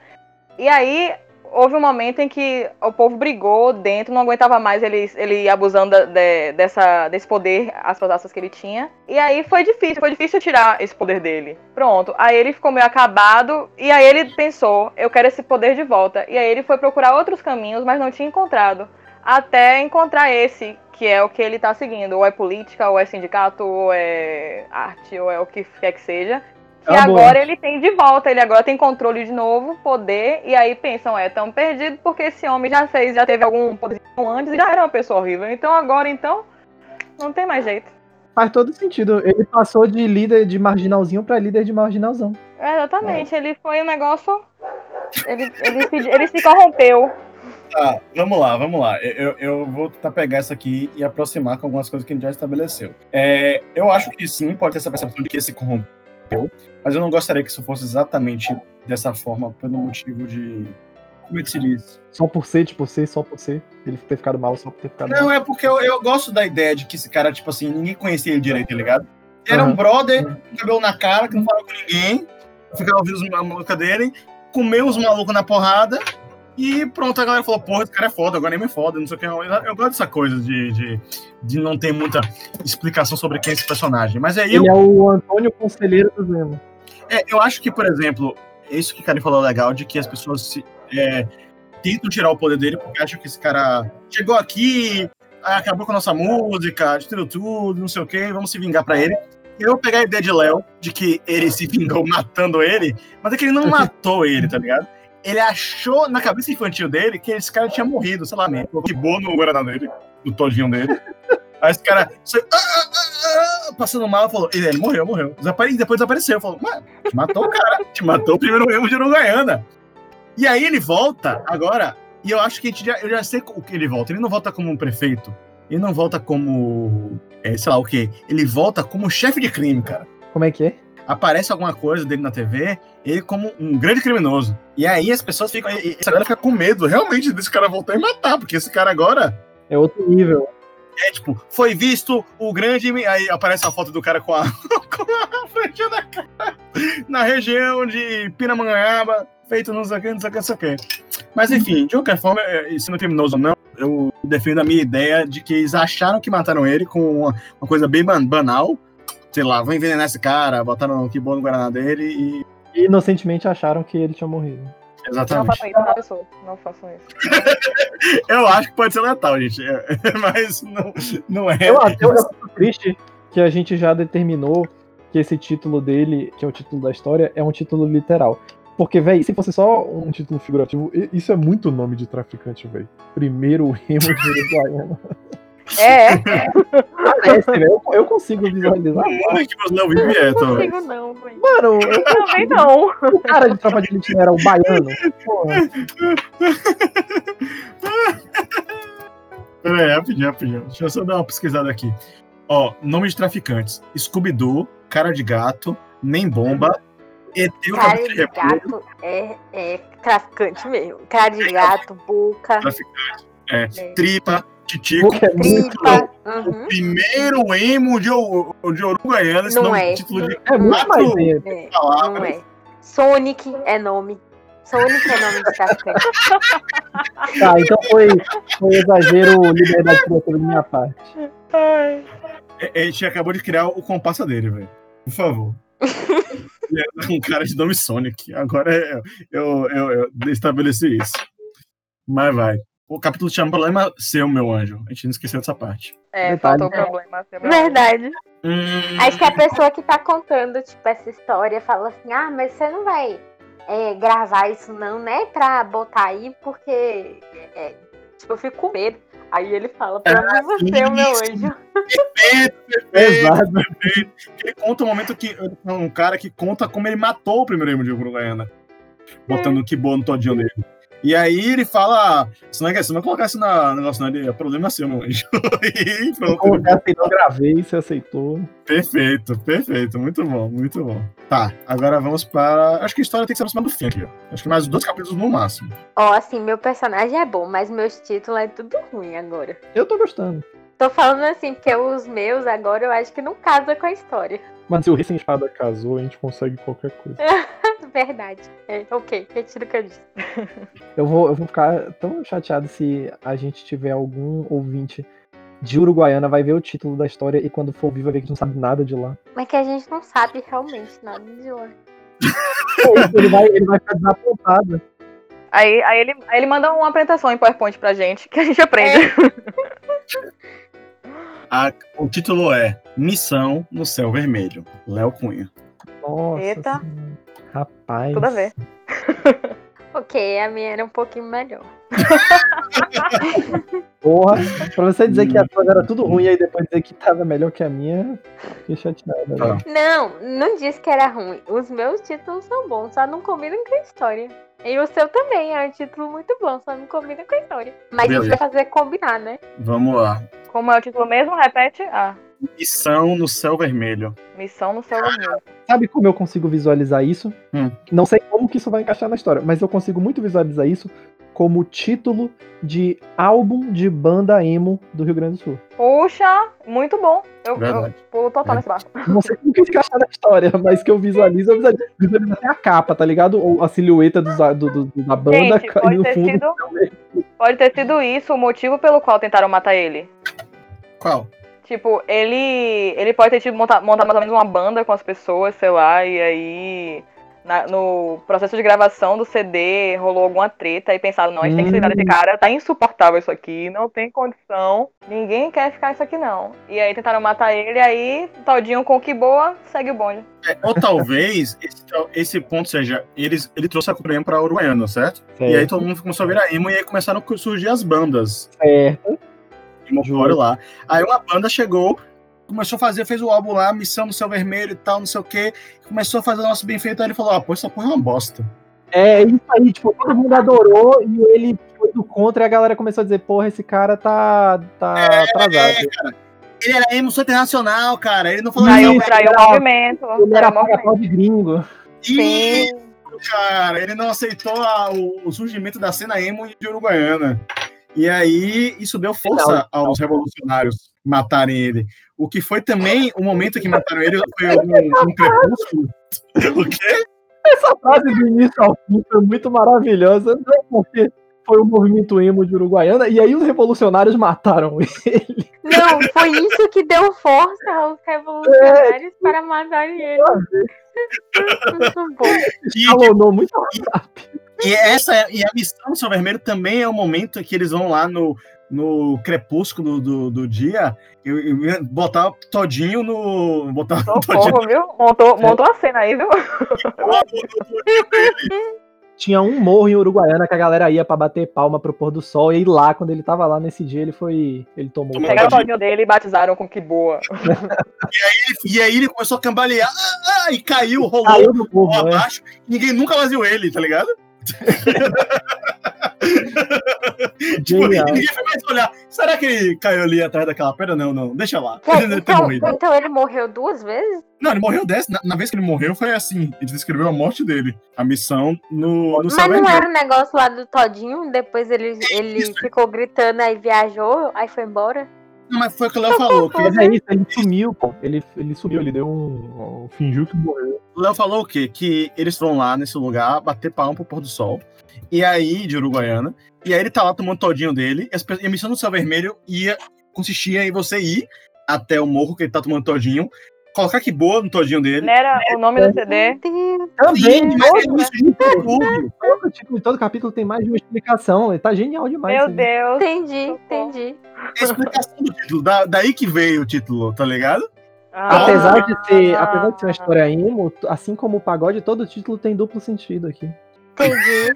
Speaker 3: E aí houve um momento em que o povo brigou dentro, não aguentava mais ele, ele abusando de- dessa, desse poder, aspas, aspas, que ele tinha. E aí foi difícil, foi difícil tirar esse poder dele. Pronto. Aí ele ficou meio acabado, e aí ele pensou, eu quero esse poder de volta. E aí ele foi procurar outros caminhos, mas não tinha encontrado. Até encontrar esse, que é o que ele tá seguindo. Ou é política, ou é sindicato, ou é arte, ou é o que quer que seja. E
Speaker 1: boa.
Speaker 3: agora ele tem de volta, ele agora tem controle de novo, poder, e aí pensam, é, tão perdido porque esse homem já fez, já teve algum poder antes e já era uma pessoa horrível. Então agora, então, não tem mais jeito.
Speaker 1: Faz todo sentido. Ele passou de líder de marginalzinho pra líder de marginalzão.
Speaker 3: É, exatamente, ele foi um negócio. Ele, ele, se, ele se corrompeu.
Speaker 2: Tá, vamos lá, vamos lá. Eu, eu vou tentar pegar essa aqui e aproximar com algumas coisas que a gente já estabeleceu. É, eu acho que sim, pode ter essa percepção de que ele se corrompeu, mas eu não gostaria que isso fosse exatamente dessa forma, pelo motivo de. Como é que se diz?
Speaker 1: Só por ser, tipo, ser, só por ser. Ele ter ficado mal, só por ter ficado mal.
Speaker 2: Não, é porque eu, eu gosto da ideia de que esse cara, tipo assim, ninguém conhecia ele direito, tá ligado? Ele era um
Speaker 1: Aham.
Speaker 2: brother, com cabelo na cara, que não falava com ninguém, ficava ouvindo os malucos dele, comeu os malucos na porrada, e pronto, a galera falou, porra, esse cara é foda, agora nem é foda, não sei o que. Eu, eu gosto dessa coisa de, de, de não ter muita explicação sobre quem é esse personagem. Mas aí eu,
Speaker 1: Ele é o Antônio Conselheiro do Zemo.
Speaker 2: É, eu acho que, por exemplo, isso que o Karen falou legal, de que as pessoas se, é, tentam tirar o poder dele porque acham que esse cara chegou aqui, acabou com a nossa música, destruiu tudo, não sei o que, vamos se vingar pra ele. Eu vou pegar a ideia de Léo, de que ele se vingou matando ele, mas é que ele não matou ele, tá ligado? Ele achou na cabeça infantil dele que esse cara tinha morrido, sei lá, né? Que boa no Guaraná dele, no todinho dele. Aí esse cara saiu, ah, ah, ah, ah, passando mal, falou: ele, ele morreu, morreu. Desapare... Depois desapareceu. Falou: mano, te matou o cara, te matou o primeiro erro de Uruguaiana. E aí ele volta agora, e eu acho que a gente já, eu já sei o que ele volta. Ele não volta como um prefeito, ele não volta como, é, sei lá o quê. Ele volta como chefe de crime, cara.
Speaker 1: Como é que é?
Speaker 2: Aparece alguma coisa dele na TV, ele como um grande criminoso. E aí as pessoas ficam, essa galera fica com medo realmente desse cara voltar e matar, porque esse cara agora
Speaker 1: É outro nível.
Speaker 2: É tipo, foi visto o grande. Aí aparece a foto do cara com a, com a frente da cara na região de Pinamanhaba, feito não sei o que, não sei o que, não sei o que. Mas enfim, de qualquer forma, eh, sendo criminoso ou não, eu defendo a minha ideia de que eles acharam que mataram ele com uma, uma coisa bem ban- banal. Sei lá, vão envenenar esse cara, botaram que bom no Guaraná dele. E
Speaker 1: inocentemente acharam que ele tinha morrido.
Speaker 3: Não
Speaker 2: Exatamente.
Speaker 3: façam isso, tá, pessoal? Não façam isso.
Speaker 2: Eu acho que pode ser letal, gente. Mas não, não é.
Speaker 1: Eu, acho- eu, eu fico triste que a gente já determinou que esse título dele, que é o título da história, é um título literal. Porque, velho, se fosse só um título figurativo, isso é muito nome de traficante, velho. Primeiro remo de Uruguaiana.
Speaker 3: É, é.
Speaker 1: Parece, velho. Eu, eu consigo visualizar.
Speaker 2: O mundo que você não vive é,
Speaker 3: Não consigo não, velho.
Speaker 1: Mano, eu-
Speaker 3: Também não.
Speaker 1: o cara de tropa de elite era o baiano. Porra.
Speaker 2: Pera aí, rapidinho, rapidinho. Deixa eu só dar uma pesquisada aqui. Ó, nome de traficantes: Scooby-Doo, Cara de Gato, Nem Bomba, ET o
Speaker 4: Cara
Speaker 2: de
Speaker 4: gato é, é traficante mesmo. Cara de gato, boca,
Speaker 2: traficante, é,
Speaker 4: É.
Speaker 2: Tripa, Titico.
Speaker 1: É muito.
Speaker 4: Uhum.
Speaker 2: Primeiro emo de, de Uruguaiana, esse
Speaker 4: Não
Speaker 2: nome,
Speaker 4: é.
Speaker 2: título de
Speaker 1: é
Speaker 2: quatro
Speaker 1: é,
Speaker 4: É, não
Speaker 2: palavras.
Speaker 4: é. Sonic é nome. Sonic é nome de traficante.
Speaker 1: Tá, então foi, foi exagero liberdade criativa de minha parte.
Speaker 3: Ai.
Speaker 2: É, A gente acabou de criar o compasso dele, velho. Por favor. Ele é um cara de nome Sonic. Agora é- eu, eu, eu estabeleci isso. Mas vai. O capítulo chama Problema Seu, meu anjo. A gente não esqueceu dessa parte.
Speaker 3: É,
Speaker 1: Detalhe.
Speaker 3: faltou o problema. meu
Speaker 4: Verdade.
Speaker 2: Hum,
Speaker 4: Acho que a pessoa que tá contando, tipo, essa história fala assim, ah, mas você não vai é, gravar isso não, né? Pra botar aí, porque é, tipo, eu fico com medo. Aí ele fala, pra
Speaker 2: Ah,
Speaker 4: você, o meu anjo.
Speaker 2: perfeito, perfeito. Ele conta o momento que. Um cara que conta como ele matou o primeiro emo de Uruguaiana. Botando o Kibo no todinho dele. E aí ele fala. Você não, é, você não vai colocar isso no negócio, não. É problema seu, meu anjo. e pronto.
Speaker 1: Você aceitou, eu gravei, você aceitou.
Speaker 2: Perfeito, perfeito. Muito bom, muito bom. Tá, agora vamos para. Acho que a história tem que se aproximar do fim aqui, ó. Acho que mais dois capítulos no máximo.
Speaker 4: Ó, assim, meu personagem é bom, mas meus títulos é tudo ruim agora.
Speaker 1: Eu tô gostando.
Speaker 4: Tô falando assim, porque os meus agora eu acho que não casa com a história.
Speaker 1: Mas se o Rei Sem Espada casou, a gente consegue qualquer coisa.
Speaker 4: Verdade. É, ok, retiro o que eu disse.
Speaker 1: Eu vou, eu vou ficar tão chateado se a gente tiver algum ouvinte de Uruguaiana, vai ver o título da história e quando for ouvir vai ver que a gente não sabe nada de lá.
Speaker 4: Mas que a gente não sabe realmente nada de lá.
Speaker 1: ele, vai, ele vai ficar desapontado.
Speaker 3: Aí, aí, ele, aí ele manda uma apresentação em PowerPoint pra gente, que a gente aprende.
Speaker 2: A- o título é Missão no Céu Vermelho. Léo Cunha.
Speaker 1: Nossa.
Speaker 3: Eita.
Speaker 1: senhora. Rapaz.
Speaker 3: Tudo a ver.
Speaker 4: Ok, a minha era um pouquinho melhor.
Speaker 1: Porra, pra você dizer que a tua era tudo ruim e aí depois dizer que tava melhor que a minha, fiquei chateado.
Speaker 2: Tá.
Speaker 1: né?
Speaker 4: Não, não disse que era ruim. Os meus títulos são bons, só não combinam com a história. E o seu também é um título muito bom, só não combina com a história. Mas a
Speaker 2: Beleza.
Speaker 4: gente vai fazer combinar, né?
Speaker 2: Vamos lá.
Speaker 3: Como é o título mesmo? Repete. Ah,
Speaker 2: Missão no Céu Vermelho.
Speaker 3: Missão no Céu Vermelho.
Speaker 1: Sabe como eu consigo visualizar isso?
Speaker 2: Hum.
Speaker 1: Não sei como que isso vai encaixar na história, mas eu consigo muito visualizar isso como título de álbum de banda emo do Rio Grande do Sul.
Speaker 3: Puxa, muito bom. Eu, eu pulo total nesse barco.
Speaker 1: Não sei como que encaixar na história, mas que eu visualizo, eu visualizo, visualizo até a capa, tá ligado? Ou a silhueta dos- do, do- da banda
Speaker 3: Gente, pode
Speaker 1: no
Speaker 3: ter,
Speaker 1: fundo.
Speaker 3: sido, pode ter sido isso o motivo pelo qual tentaram matar ele.
Speaker 2: Qual?
Speaker 3: Tipo, ele. Ele pode ter tido montado, montado mais ou menos uma banda com as pessoas, sei lá, e aí. na- no processo de gravação do CD rolou alguma treta e pensaram, não, a gente tem que se livrar desse
Speaker 1: Hum.
Speaker 3: cara, tá insuportável isso aqui, não tem condição, ninguém quer ficar isso aqui não. E aí tentaram matar ele, aí Todinho com que boa, segue o bonde.
Speaker 2: É, ou talvez esse, esse ponto seja, eles, ele trouxe a Cuprema pra Uruguaiana, certo? E aí
Speaker 1: Certo,
Speaker 2: todo mundo começou a virar emo e aí começaram a surgir as bandas.
Speaker 1: certo.
Speaker 2: Imofório lá. Aí uma banda chegou, começou a fazer, fez o álbum lá, Missão no Céu Vermelho e tal, não sei o quê. Começou a fazer o nosso bem feito, aí ele falou, ah, pô, essa porra é uma bosta.
Speaker 1: É isso aí, tipo, todo mundo adorou e ele foi do contra e a galera começou a dizer, porra, esse cara tá, tá atrasado.
Speaker 2: Ele era emo internacional, cara. Ele não falou
Speaker 3: Traiu,
Speaker 1: Isso,
Speaker 3: traiu o movimento.
Speaker 1: Ele era paga-pau de gringo.
Speaker 2: Sim, cara. Ele não aceitou a- o, o surgimento da cena emo de Uruguaiana. E aí, isso deu força aos revolucionários matarem ele. O que foi também o momento que mataram ele foi um, um crepúsculo. O quê?
Speaker 1: Essa frase do início ao fim foi muito maravilhosa, não porque foi o movimento emo de Uruguaiana, e aí os revolucionários mataram ele.
Speaker 4: Não, foi isso que deu força aos revolucionários para matarem ele. Muito bom.
Speaker 1: Escalonou muito rápido.
Speaker 2: E essa e a missão do Céu Vermelho também é o momento que eles vão lá no, no crepúsculo do, do dia e, e botar todinho no. Botar todinho
Speaker 3: Socorro, viu? Montou, montou a cena aí, viu?
Speaker 1: Tinha um morro em Uruguaiana que a galera ia pra bater palma pro pôr do sol, e aí lá, quando ele tava lá nesse dia, ele foi. Ele tomou.
Speaker 2: Tomou
Speaker 3: Pegaram o
Speaker 2: Todinho.
Speaker 3: dele e batizaram com que boa.
Speaker 2: E aí ele começou a cambalear ah, ah, e caiu, rolou
Speaker 1: Caiu morro, né?
Speaker 2: abaixo. Ninguém nunca mais viu ele, tá ligado? tipo, ninguém foi mais olhar. Será que ele caiu ali atrás daquela pedra? Não, não, deixa lá.
Speaker 4: Pera,
Speaker 2: Ele
Speaker 4: Então, então ele morreu duas vezes?
Speaker 2: Não, ele morreu dessa. Na, na vez que ele morreu, foi assim. Ele descreveu a morte dele. A missão no, no Céu
Speaker 4: Mas não era o negócio lá do Todinho, depois ele, ele
Speaker 2: Isso.
Speaker 4: ficou gritando, aí viajou, aí foi embora.
Speaker 2: Não, mas foi o que o Léo falou. Que
Speaker 1: Mas é isso, ele sumiu, pô. Ele, ele sumiu, ele deu um. um fingiu que morreu.
Speaker 2: O Léo falou o quê? Que eles vão lá nesse lugar bater palma pro pôr do sol. E aí, de Uruguaiana. E aí ele tá lá tomando todinho dele. E e a missão do Céu Vermelho ia, consistia em você ir até o morro que ele tá tomando todinho, colocar que boa no todinho dele.
Speaker 3: Não era o nome do CD?
Speaker 1: Também,
Speaker 2: Sim, mas
Speaker 1: todo,
Speaker 2: é isso de tudo.
Speaker 1: todo, tipo, todo capítulo tem mais de uma explicação. Ele tá genial demais.
Speaker 3: Meu. Deus.
Speaker 4: Entendi, entendi.
Speaker 2: É a explicação do título. Da, daí que veio o título, tá ligado?
Speaker 3: Ah.
Speaker 1: Apesar de ser, apesar de ser uma história emo, assim como o pagode, todo título tem duplo sentido aqui.
Speaker 4: Entendi.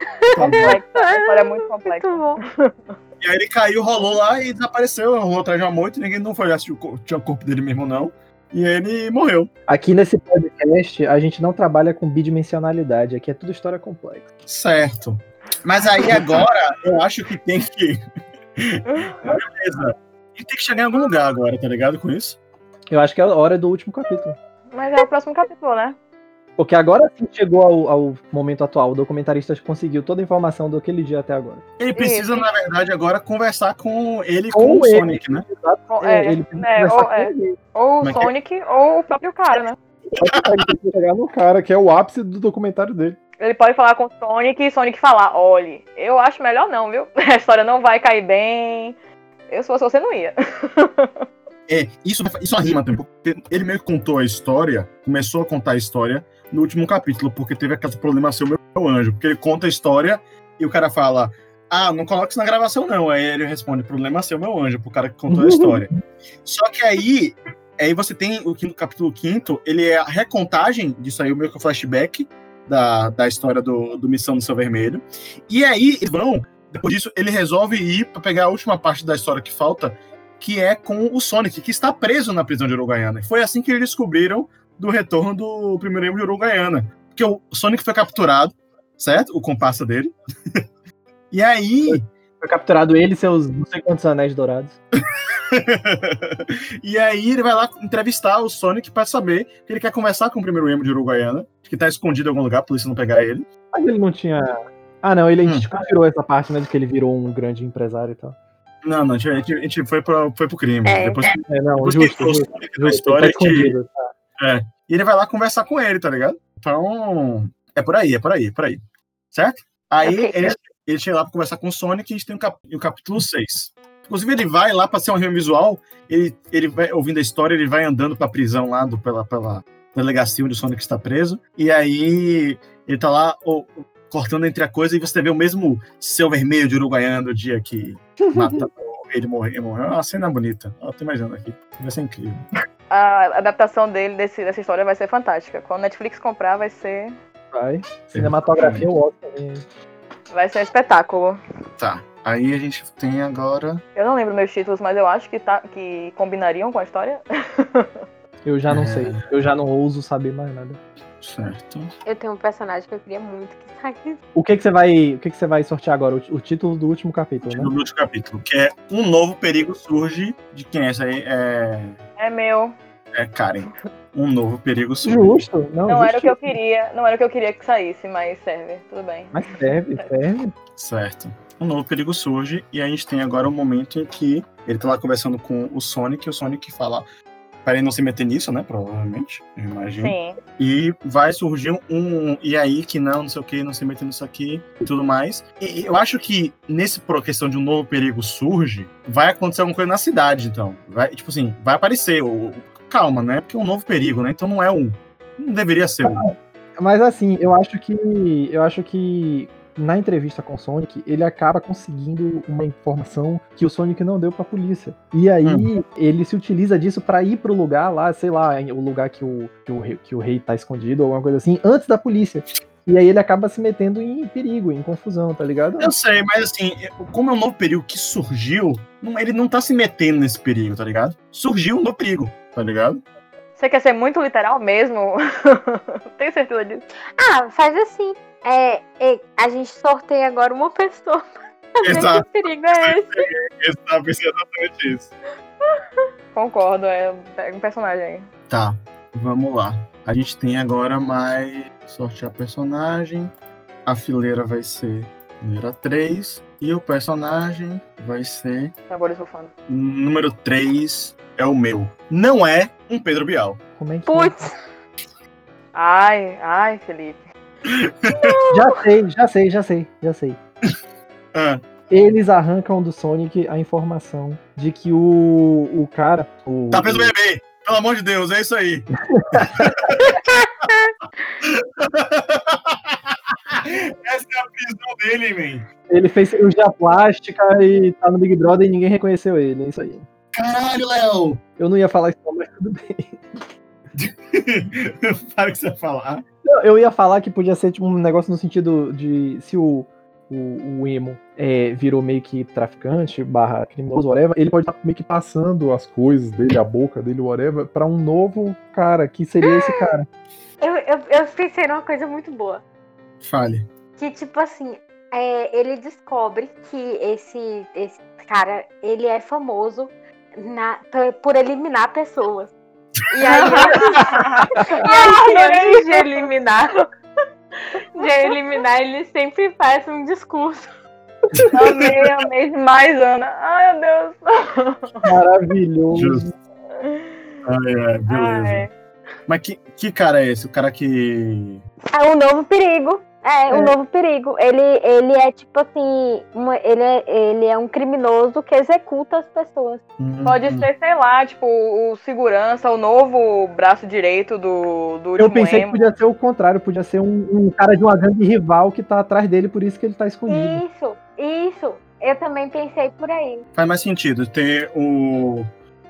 Speaker 3: Complexa. A história é muito complexa.
Speaker 4: Muito.
Speaker 2: E aí ele caiu, rolou lá e desapareceu, rolou atrás de uma moita, ninguém não foi o co- tinha o corpo dele mesmo não. E ele morreu.
Speaker 1: Aqui nesse podcast, a gente não trabalha com bidimensionalidade, aqui é tudo história complexa.
Speaker 2: Certo. Mas aí agora, eu acho que tem que. Beleza. A gente tem que chegar em algum lugar agora, tá ligado com isso?
Speaker 1: Eu acho que é a hora do último capítulo.
Speaker 3: Mas é o próximo capítulo, né?
Speaker 1: Porque agora sim chegou ao, ao momento atual. O documentarista conseguiu toda a informação daquele dia até agora.
Speaker 2: Ele precisa, na verdade, agora conversar com ele
Speaker 1: Com
Speaker 2: com o
Speaker 1: ele.
Speaker 2: Sonic, né?
Speaker 3: Ou-
Speaker 1: É,
Speaker 3: É,
Speaker 1: ele
Speaker 3: é,
Speaker 1: conversar
Speaker 3: ou,
Speaker 1: com
Speaker 3: é,
Speaker 1: ele.
Speaker 3: ou o
Speaker 2: é que é?
Speaker 3: Sonic ou o próprio cara, né?
Speaker 1: Ele precisa chegar no cara, que é o ápice do documentário dele.
Speaker 3: Ele pode falar com o Sonic e Sonic falar, olhe, eu acho melhor não, viu? A história não vai cair bem. Eu, se fosse você, não ia.
Speaker 2: É, isso, isso rima também, porque ele meio que contou a história, começou a contar a história no último capítulo, porque teve aquele problema seu meu, meu anjo, porque ele conta a história e o cara fala, ah, não coloque isso na gravação não, aí ele responde, problema seu meu anjo, pro cara que contou a história. Só que aí, aí você tem o quinto, capítulo quinto, ele é a recontagem disso aí, o meio que o flashback, da, da história do, do Missão do Céu Vermelho. E aí, eles vão, depois disso, ele resolve ir pra pegar a última parte da história que falta, que é com o Sonic, que está preso na prisão de Uruguaiana. E foi assim que eles descobriram do retorno do primeiro erro de Uruguaiana. Porque o Sonic foi capturado, certo? O comparsa dele. e aí.
Speaker 1: Foi capturado ele e seus não sei quantos anéis dourados.
Speaker 2: e aí ele vai lá entrevistar o Sonic pra saber que ele quer conversar com o primeiro emo de Uruguaiana, que tá escondido em algum lugar, a polícia não pegar ele.
Speaker 1: Mas ele não tinha. Ah, não, ele a
Speaker 2: Hum.
Speaker 1: gente confirou essa parte, né? De que ele virou um grande empresário e tal.
Speaker 2: Não, não, a gente, a gente- foi, pra, foi pro crime.
Speaker 4: É.
Speaker 2: Depois, que-
Speaker 1: É, não,
Speaker 2: depois que
Speaker 1: justo,
Speaker 2: o
Speaker 1: justo. Justo,
Speaker 2: história,
Speaker 1: tá
Speaker 2: a gente-
Speaker 1: tá.
Speaker 2: E ele vai lá conversar com ele, tá ligado? Então, é por aí, é por aí, é por aí. Certo? Aí ele, ele chega lá pra conversar com o Sonic e a gente tem o, cap- o capítulo 6. Inclusive, ele vai lá pra ser uma reunião visual, ele, ele vai ouvindo a história, ele vai andando pra prisão lá do, pela, pela delegacia onde o Sonic está preso. E aí ele tá lá ó, cortando entre a coisa e você vê o mesmo céu vermelho de Uruguaiana do dia que mata, ele morreu. morreu. É uma cena bonita. Ó, tô imaginando aqui. Vai ser incrível.
Speaker 3: A adaptação dele desse, dessa história vai ser fantástica. Quando a Netflix comprar, vai ser,
Speaker 1: Vai. Cinematografia é o Oscar.
Speaker 3: vai ser um espetáculo.
Speaker 2: Tá. Aí a gente tem agora.
Speaker 3: Eu não lembro meus títulos, mas eu acho que, tá, que combinariam com a história.
Speaker 1: Eu já não
Speaker 2: É.
Speaker 1: sei. Eu já não ouso saber mais nada.
Speaker 2: Certo.
Speaker 4: Eu tenho um personagem que eu queria muito que saísse.
Speaker 1: O que que você vai, o que que você vai sortear agora? O, o título do último capítulo, né?
Speaker 2: No último capítulo, que é um novo perigo surge de quem é essa aí? É,
Speaker 3: É meu.
Speaker 2: é Karen. Um novo perigo surge.
Speaker 1: Justo. Não,
Speaker 3: Não era o que eu queria. Não era o que eu queria que saísse, mas serve. Tudo bem.
Speaker 1: Mas serve, serve.
Speaker 2: Certo. Um novo perigo surge e a gente tem agora um momento em que ele tá lá conversando com o Sonic e o Sonic fala para ele não se meter nisso, né? Provavelmente, eu imagino.
Speaker 3: Sim.
Speaker 2: E vai surgir um e aí que não, não sei o que, não se meter nisso aqui e tudo mais. E eu acho que nesse questão de um novo perigo surge, vai acontecer alguma coisa na cidade, então. Vai, tipo assim, vai aparecer. O- calma, né? Porque é um novo perigo, né? Então não é um. Não deveria ser um.
Speaker 1: Mas assim, eu acho que eu acho que na entrevista com o Sonic, ele acaba conseguindo uma informação que o Sonic não deu pra polícia. E aí
Speaker 2: Hum.
Speaker 1: ele se utiliza disso pra ir pro lugar lá, sei lá, o lugar que o, que o, rei, que o rei tá escondido, ou alguma coisa assim, antes da polícia. E aí ele acaba se metendo em perigo, em confusão, tá ligado?
Speaker 2: Eu sei, mas assim, como é um novo perigo que surgiu, não- ele não tá se metendo nesse perigo, tá ligado? Surgiu um novo perigo, tá ligado?
Speaker 3: Você quer ser muito literal mesmo? Tenho certeza disso.
Speaker 4: Ah, faz assim. É, é, a gente sorteia agora uma pessoa.
Speaker 2: Exato.
Speaker 4: Que perigo é esse?
Speaker 2: Eu pensando exatamente isso.
Speaker 3: Concordo, é. Pega um personagem aí.
Speaker 2: Tá, vamos lá. A gente tem agora mais sortear personagem. A fileira vai ser número 3. E o personagem vai ser.
Speaker 3: Tambores bufando.
Speaker 2: Número 3 é o meu. Não é um Pedro Bial.
Speaker 1: Como é que
Speaker 4: Putz,
Speaker 3: Ai, ai, Felipe.
Speaker 1: Já sei, já sei, já sei, já sei.
Speaker 2: Ah,
Speaker 1: Eles arrancam do Sonic a informação de que o, o cara. O,
Speaker 2: tá preso bebê! Pelo amor de Deus, é isso aí. Essa é a prisão dele, man.
Speaker 1: Ele fez cirurgia plástica e tá no Big Brother e ninguém reconheceu ele. É isso aí.
Speaker 2: Caralho, Léo!
Speaker 1: Eu não ia falar isso, mas tudo bem.
Speaker 2: Para que você falar.
Speaker 1: Não, Eu ia falar que podia ser tipo, um negócio no sentido de se o, o, o emo é, virou meio que traficante, barra criminoso, whatever, ele pode estar meio que passando as coisas dele, a boca dele, whatever, pra um novo cara, que seria esse cara.
Speaker 4: eu, eu, eu pensei numa coisa muito boa.
Speaker 2: Fale.
Speaker 4: Que, tipo assim, é, ele descobre que esse, esse cara, ele é famoso na- por eliminar pessoas. E aí, e aí antes de eliminar, de eliminar, ele sempre faz um discurso.
Speaker 3: Amei, amei demais, Ana. Ai, meu Deus.
Speaker 1: Maravilhoso.
Speaker 2: Justo. Ai, ai, beleza.
Speaker 3: Ai.
Speaker 2: Mas que, que cara é esse? O cara que.
Speaker 4: É um novo perigo. É, um novo perigo. Ele, ele é tipo assim, uma- ele, é, ele é um criminoso que executa as pessoas.
Speaker 3: Pode
Speaker 2: Hum,
Speaker 3: ser, sei lá, tipo, o segurança, o novo braço direito do, do
Speaker 1: Eu pensei que
Speaker 3: emo.
Speaker 1: podia ser o contrário, podia ser um, um cara de uma gangue rival que tá atrás dele, por isso que ele tá escondido.
Speaker 4: Isso, isso. Eu também pensei por aí.
Speaker 2: Faz mais sentido ter o.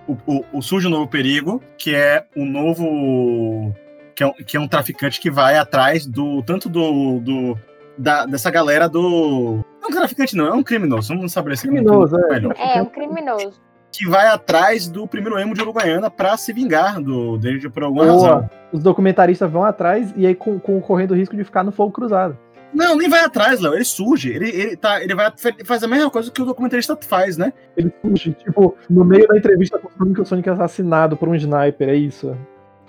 Speaker 2: O, o, o surge um novo perigo, que é o novo. Que é, um, que é um traficante que vai atrás do. Tanto do. do da, dessa galera do. Não é um traficante, não, é um criminoso. Vamos saber se
Speaker 1: Criminoso, é.
Speaker 2: melhor.
Speaker 8: É, um criminoso.
Speaker 2: Que vai atrás do primeiro emo de Uruguaiana pra se vingar do, dele por alguma
Speaker 1: Boa.
Speaker 2: razão.
Speaker 1: Os documentaristas vão atrás e aí com, com correndo o risco de ficar no fogo cruzado.
Speaker 2: Não, nem vai atrás, Léo. Ele surge. Ele, ele, tá, ele vai faz a mesma coisa que o documentarista faz, né?
Speaker 1: Ele surge, tipo, no meio da entrevista com o Sonic, o Sonic é assassinado por um sniper, é isso.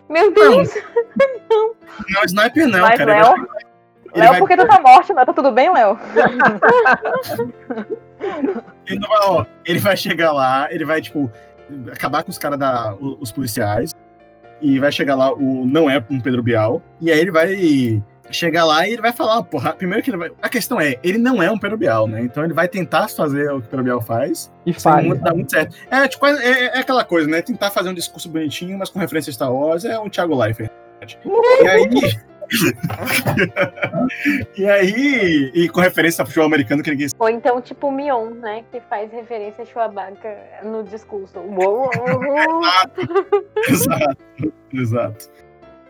Speaker 4: Meu Deus!
Speaker 2: Não, sniper não,
Speaker 3: Mas,
Speaker 2: cara. Ele
Speaker 3: Léo,
Speaker 2: vai- ele
Speaker 3: Léo,
Speaker 2: vai-
Speaker 3: por que tu tá morto, né? Tá tudo bem, Léo?
Speaker 2: Ele, não vai, ó, ele vai chegar lá, ele vai, tipo, acabar com os caras da. os policiais. E vai chegar lá, o não é um Pedro Bial. E aí ele vai chegar lá e ele vai falar, porra, primeiro que ele vai. A questão é, ele não é um Pedro Bial, né? Então ele vai tentar fazer o que o Pedro Bial faz.
Speaker 1: E falha.
Speaker 2: muito, dá muito certo. É, tipo, é, é- é aquela coisa, né? Tentar fazer um discurso bonitinho, mas com referência a Star Wars, é um Thiago Leifert. E aí. e aí. E com referência a futebol americano que ninguém
Speaker 4: Ou então, tipo, o Mion, né? Que faz referência a Chewbacca no discurso. Uou.
Speaker 2: exato, exato.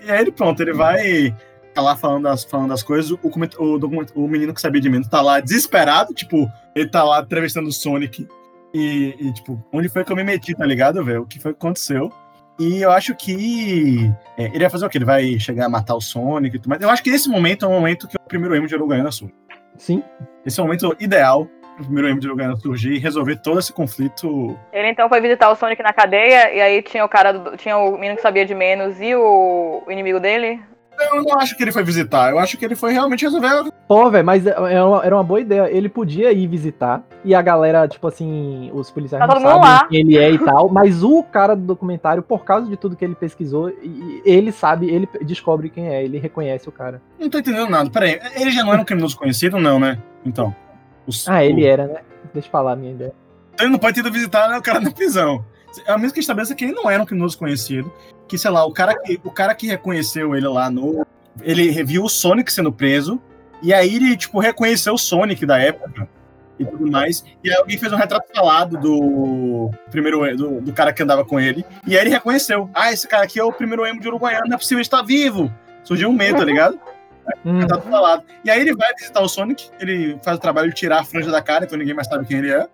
Speaker 2: E aí ele, pronto, ele vai tá lá falando das, falando das coisas, o, o, o menino que sabia de menos tá lá desesperado, tipo, ele tá lá entrevistando o Sonic e, e, tipo, onde foi que eu me meti, tá ligado, velho? O que foi que aconteceu? E eu acho que é, ele vai fazer o quê? Ele vai chegar a matar o Sonic e tudo mais. Eu acho que esse momento é o momento que o primeiro emo de Uruguaiana surge.
Speaker 1: Sim.
Speaker 2: Esse é o momento ideal pro primeiro emo de Uruguaiana surgir e resolver todo esse conflito
Speaker 3: Ele então foi visitar o Sonic na cadeia, e aí tinha o cara, do- tinha o menino que sabia de menos e o, o inimigo dele.
Speaker 2: Eu não acho que ele foi visitar, eu acho que ele foi realmente resolver.
Speaker 1: Pô, velho, mas era uma, era uma boa ideia. Ele podia ir visitar e a galera, tipo assim, os policiais
Speaker 3: Tá
Speaker 1: não sabem
Speaker 3: lá.
Speaker 1: quem ele é e tal, mas o cara do documentário, por causa de tudo que ele pesquisou, ele sabe, ele descobre quem é, ele reconhece o cara.
Speaker 2: Não tô entendendo nada. Peraí, ele já não era um criminoso conhecido, não, né? Então. os-
Speaker 1: Ah, ele
Speaker 2: o-
Speaker 1: era, né? Deixa eu falar a minha ideia.
Speaker 2: Então ele não pode ter ido visitar né, o cara na prisão. É a mesma que estabeleça que ele não era um criminoso conhecido. Que, sei lá, o cara que, o cara que reconheceu ele lá no. Ele viu o Sonic sendo preso. E aí ele, tipo, reconheceu o Sonic da época. E tudo mais. E aí alguém fez um retrato falado do primeiro do, do cara que andava com ele. E aí ele reconheceu. Ah, esse cara aqui é o primeiro emo de Uruguaiana, não é possível estar vivo. Surgiu um medo, tá ligado?
Speaker 1: Hum,
Speaker 2: tá tudo falado. E aí ele vai visitar o Sonic, ele faz o trabalho de tirar a franja da cara, então ninguém mais sabe quem ele é.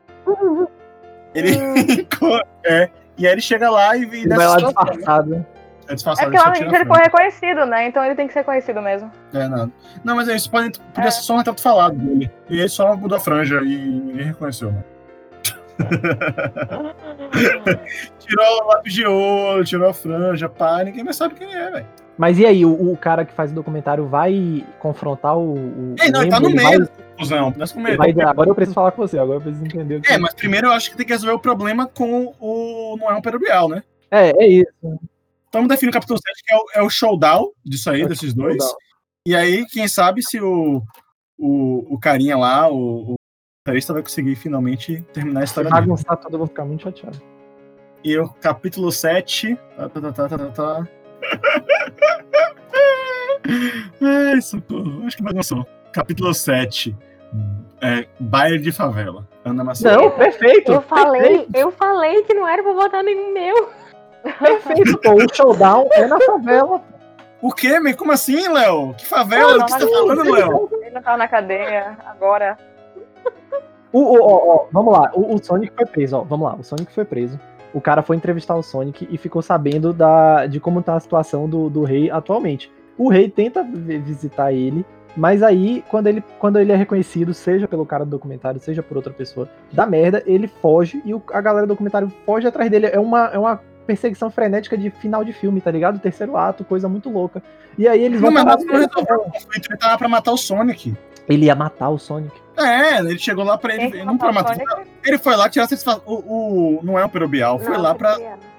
Speaker 2: Ele. é. E aí ele chega lá e,
Speaker 1: ele vai lá disfarçado.
Speaker 2: É
Speaker 3: É
Speaker 2: disfarçado,
Speaker 3: porque
Speaker 2: ele só
Speaker 3: lá
Speaker 2: a
Speaker 3: ele foi reconhecido, né? Então ele tem que ser conhecido mesmo.
Speaker 2: É, nada. Não, mas é isso, pode, podia ser só um retrato falado dele. E ele só mudou a franja e ninguém reconheceu, né? tirou o lápis de ouro, tirou a franja, pá, ninguém mais sabe quem é, velho.
Speaker 1: Mas e aí, o, o cara que faz o documentário vai confrontar o. o
Speaker 2: Ei, não, ele tá no meio
Speaker 1: vai-
Speaker 2: da confusão. Nós com
Speaker 1: ele
Speaker 2: medo.
Speaker 1: vai- agora eu preciso falar com você, agora eu preciso entender o que.
Speaker 2: É, mas primeiro eu acho que tem que resolver o problema com o. Não é um Pedro Bial, né?
Speaker 1: É, é isso.
Speaker 2: Então definir o capítulo 7, que é o, é o showdown disso aí,
Speaker 1: É
Speaker 2: desses dois.
Speaker 1: showdown.
Speaker 2: E aí, quem sabe se o, o, o carinha lá, o, o vai conseguir finalmente terminar a história dele.
Speaker 1: bagunçar tudo, eu vou ficar muito chateado.
Speaker 2: E o capítulo 7. Tá, tá, tá, tá, tá, tá. Ai, socorro. Acho que bagunçou. Capítulo 7. É, baile de favela. Ana Macedo.
Speaker 1: Não, perfeito.
Speaker 4: Eu falei, eu falei que não era pra botar nenhum meu.
Speaker 1: Perfeito, pô. O showdown é na favela.
Speaker 2: O quê, meu? Como assim, Léo? Que favela? O que você tá falando, Léo?
Speaker 3: Ele não tá na cadeia agora.
Speaker 1: O, o- ó, ó, vamos lá, o, o Sonic foi preso, ó. Vamos lá, o Sonic foi preso. O cara foi entrevistar o Sonic e ficou sabendo da, de como tá a situação do, do rei atualmente. O rei tenta vi- visitar ele, mas aí, quando ele, quando ele é reconhecido, seja pelo cara do documentário, seja por outra pessoa, da merda, ele foge e o- a galera do documentário foge atrás dele. É uma, é uma perseguição frenética de final de filme, tá ligado? Terceiro ato, coisa muito louca. E aí eles
Speaker 2: Não,
Speaker 1: vão.
Speaker 2: mas foi resolver o conflito. Ele tava pra matar o Sonic.
Speaker 1: Ele ia matar o Sonic.
Speaker 2: É, ele chegou lá pra ele. Não pra matar.
Speaker 3: Sonic?
Speaker 2: Ele foi lá tirar satisfação. O, o, não é o Perobial, foi
Speaker 4: Não,
Speaker 2: lá pra.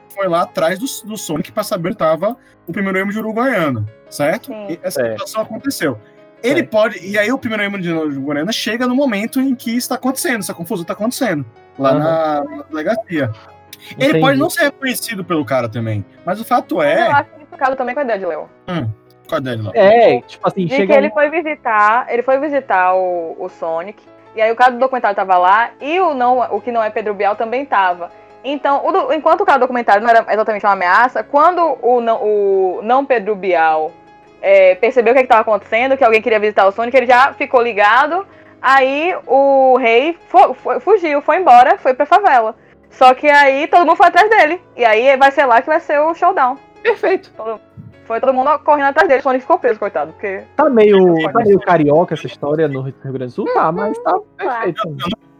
Speaker 2: foi lá atrás do, do Sonic pra saber onde tava o primeiro emo de Uruguaiana, certo?
Speaker 3: Sim.
Speaker 2: E essa
Speaker 1: Certo.
Speaker 2: situação aconteceu. Ele
Speaker 1: Certo.
Speaker 2: pode. E aí o primeiro emo de Uruguaiana chega no momento em que está acontecendo, essa confusão está acontecendo. Lá
Speaker 1: Aham.
Speaker 2: na, na delegacia. Ele
Speaker 1: Entendi.
Speaker 2: pode não ser reconhecido pelo cara também. Mas o fato
Speaker 3: Eu
Speaker 2: é.
Speaker 3: acho que isso casa também com a ideia de Leo.
Speaker 2: Qual é dele lá?
Speaker 1: É, tipo assim,
Speaker 3: De
Speaker 1: chega.
Speaker 3: que ele foi visitar, ele foi visitar o, o Sonic, e aí o cara do documentário tava lá, e o, não, o que não é Pedro Bial também tava. Então, o do- enquanto o cara do documentário não era exatamente uma ameaça, quando o não, o não Pedro Bial é, percebeu o que estava acontecendo, que alguém queria visitar o Sonic, ele já ficou ligado. Aí o rei fu- fu- fugiu, foi embora, foi pra favela. Só que aí todo mundo foi atrás dele. E aí vai ser lá que vai ser o showdown.
Speaker 1: Perfeito.
Speaker 3: Foi todo mundo correndo atrás dele, o Sonic ficou preso, coitado. Porque
Speaker 1: Tá meio, tá meio carioca essa história no Rio Grande do Sul? Tá, mas tá perfeito.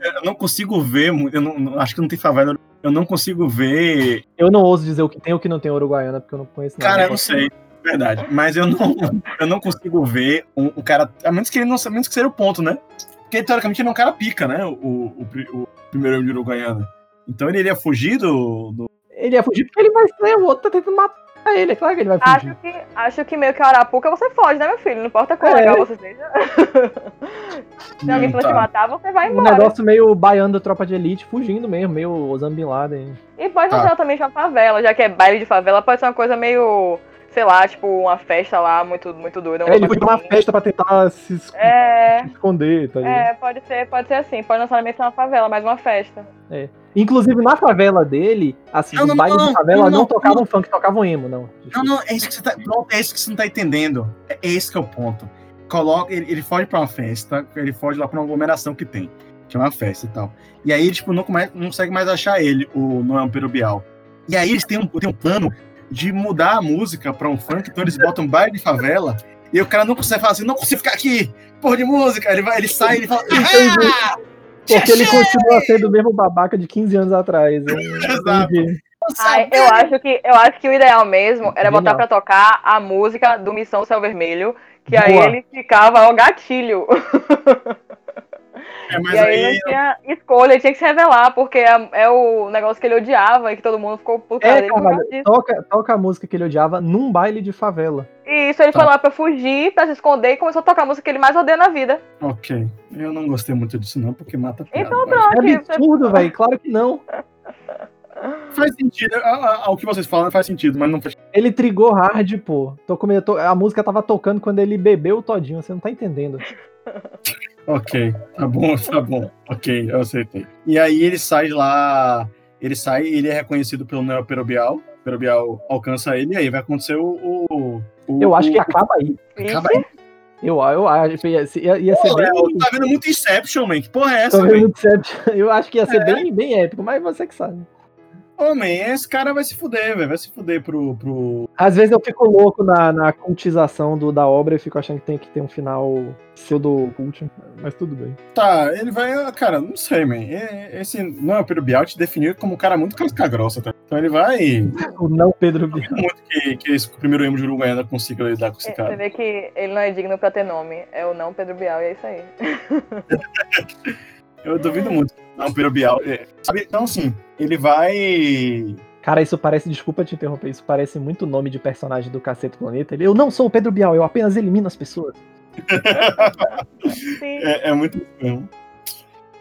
Speaker 2: Eu não consigo ver, eu não, não- acho que não tem favela. Eu não consigo ver.
Speaker 1: Eu não ouso dizer o que tem ou o que não tem Uruguaiana, porque eu não conheço nada.
Speaker 2: Cara, eu não sei. Verdade. Mas eu não, eu não consigo ver um, um cara. A menos que ele não a menos que seja o ponto, né? Porque teoricamente ele é um cara pica, né? O, o, o primeiro de Uruguaiana. Então ele iria fugir do. do-
Speaker 1: Ele ia fugir porque ele vai ser, o outro tá tentando matar ele. É claro que ele vai fugir.
Speaker 3: acho que, acho que meio que a Arapuca você foge, né, meu filho? Não importa quão
Speaker 1: É.
Speaker 3: legal você seja. Se alguém for
Speaker 2: tá.
Speaker 3: te matar, você vai
Speaker 1: Um
Speaker 3: embora.
Speaker 1: negócio meio baiano da tropa de elite, fugindo mesmo, meio Osama Bin Laden.
Speaker 3: E pode
Speaker 2: Tá.
Speaker 3: ser também de uma favela, já que é baile de favela, pode ser uma coisa meio, sei lá, tipo, uma festa lá muito, muito doida.
Speaker 1: É, ele foi pra uma
Speaker 3: assim.
Speaker 1: festa pra tentar se es-
Speaker 3: É,
Speaker 1: se esconder, tá ligado?
Speaker 3: é, pode ser, pode ser assim, pode não necessariamente ser uma favela, mas uma festa.
Speaker 1: Inclusive, na favela dele, assim,
Speaker 2: Não,
Speaker 1: os
Speaker 2: não,
Speaker 1: bailes
Speaker 2: não,
Speaker 1: de favela
Speaker 2: não,
Speaker 1: não,
Speaker 2: não,
Speaker 1: tocavam funk, tocavam emo, não.
Speaker 2: Não, não, é isso que você tá. Pronto, é isso que você não tá entendendo. É esse que é o ponto. Coloca, ele, ele foge pra uma festa, ele foge lá pra uma aglomeração que tem, que é uma festa e tal. E aí, tipo, não, come- não consegue mais achar ele, o Noel Perubial. E aí eles têm um, têm um plano de mudar a música pra um funk, então eles botam baile de favela, e o cara não consegue falar assim, não consigo ficar aqui, porra de música. Ele, vai, ele sai e ele fala. Ah!
Speaker 1: Porque ele continua sendo o mesmo babaca de 15 anos atrás. né?
Speaker 2: Exato.
Speaker 3: Ai, eu acho que eu acho que o ideal mesmo era botar pra tocar a música do Missão Céu Vermelho, que aí
Speaker 1: Boa.
Speaker 3: ele ficava o gatilho.
Speaker 2: É, mas
Speaker 3: e aí,
Speaker 2: aí,
Speaker 3: não tinha escolha, ele tinha que se revelar, porque é, é o negócio que ele odiava e que todo mundo ficou causa
Speaker 1: É, toca, toca a música que ele odiava num baile de favela.
Speaker 3: E isso ele
Speaker 2: Tá.
Speaker 3: foi lá pra fugir, pra se esconder e começou a tocar a música que ele mais odeia na vida.
Speaker 2: ok. Eu não gostei muito disso, não, porque mata a piada,
Speaker 3: Então pronto.
Speaker 1: É
Speaker 3: Aqui,
Speaker 1: absurdo, velho. Claro que não.
Speaker 2: Faz sentido. O que vocês falam faz sentido, mas não faz
Speaker 1: Ele trigou hard, pô. Tô comendo, a música tava tocando quando ele bebeu todinho, você não tá entendendo.
Speaker 2: Ok, tá bom, tá bom. Ok, eu aceitei. E aí ele sai lá, ele sai e ele é reconhecido pelo Neo Perobial. Perobial alcança ele e aí vai acontecer o. o, o-
Speaker 1: Eu acho
Speaker 2: o-
Speaker 1: que acaba aí.
Speaker 2: Acaba aí.
Speaker 1: Eu, eu acho que ia, ia, ia ser
Speaker 2: Pô,
Speaker 1: bem.
Speaker 2: Léo, tá vendo muito Inception, man. Que porra é
Speaker 1: Tô
Speaker 2: essa,
Speaker 1: vendo muito certo. Eu acho que ia ser bem, bem épico, mas você que sabe.
Speaker 2: Man, esse cara vai se fuder, velho. Vai se fuder pro. pro...
Speaker 1: Às vezes eu fico louco na, na cultização do, da obra e fico achando que tem que ter um final pseudo-cult, mas tudo bem.
Speaker 2: Tá, ele vai. Cara, não sei, man. Esse Neo Perobial te definiu como um cara muito casca grossa, tá? Então ele vai.
Speaker 1: O não Pedro Bial.
Speaker 2: Muito que, que esse primeiro emo de Uruguaiana consiga lidar com esse
Speaker 3: Você
Speaker 2: cara.
Speaker 3: vê que ele não é digno pra ter nome. É o não Pedro Bial, e é isso aí.
Speaker 2: Eu duvido muito. Não, Perobial. é, Sabe? Então, assim, ele vai.
Speaker 1: Cara, isso parece, desculpa te interromper, isso parece muito nome de personagem do Cacete Planeta. Ele, eu não sou o Pedro Bial, eu apenas elimino as pessoas.
Speaker 3: Sim.
Speaker 2: É, é muito estranho.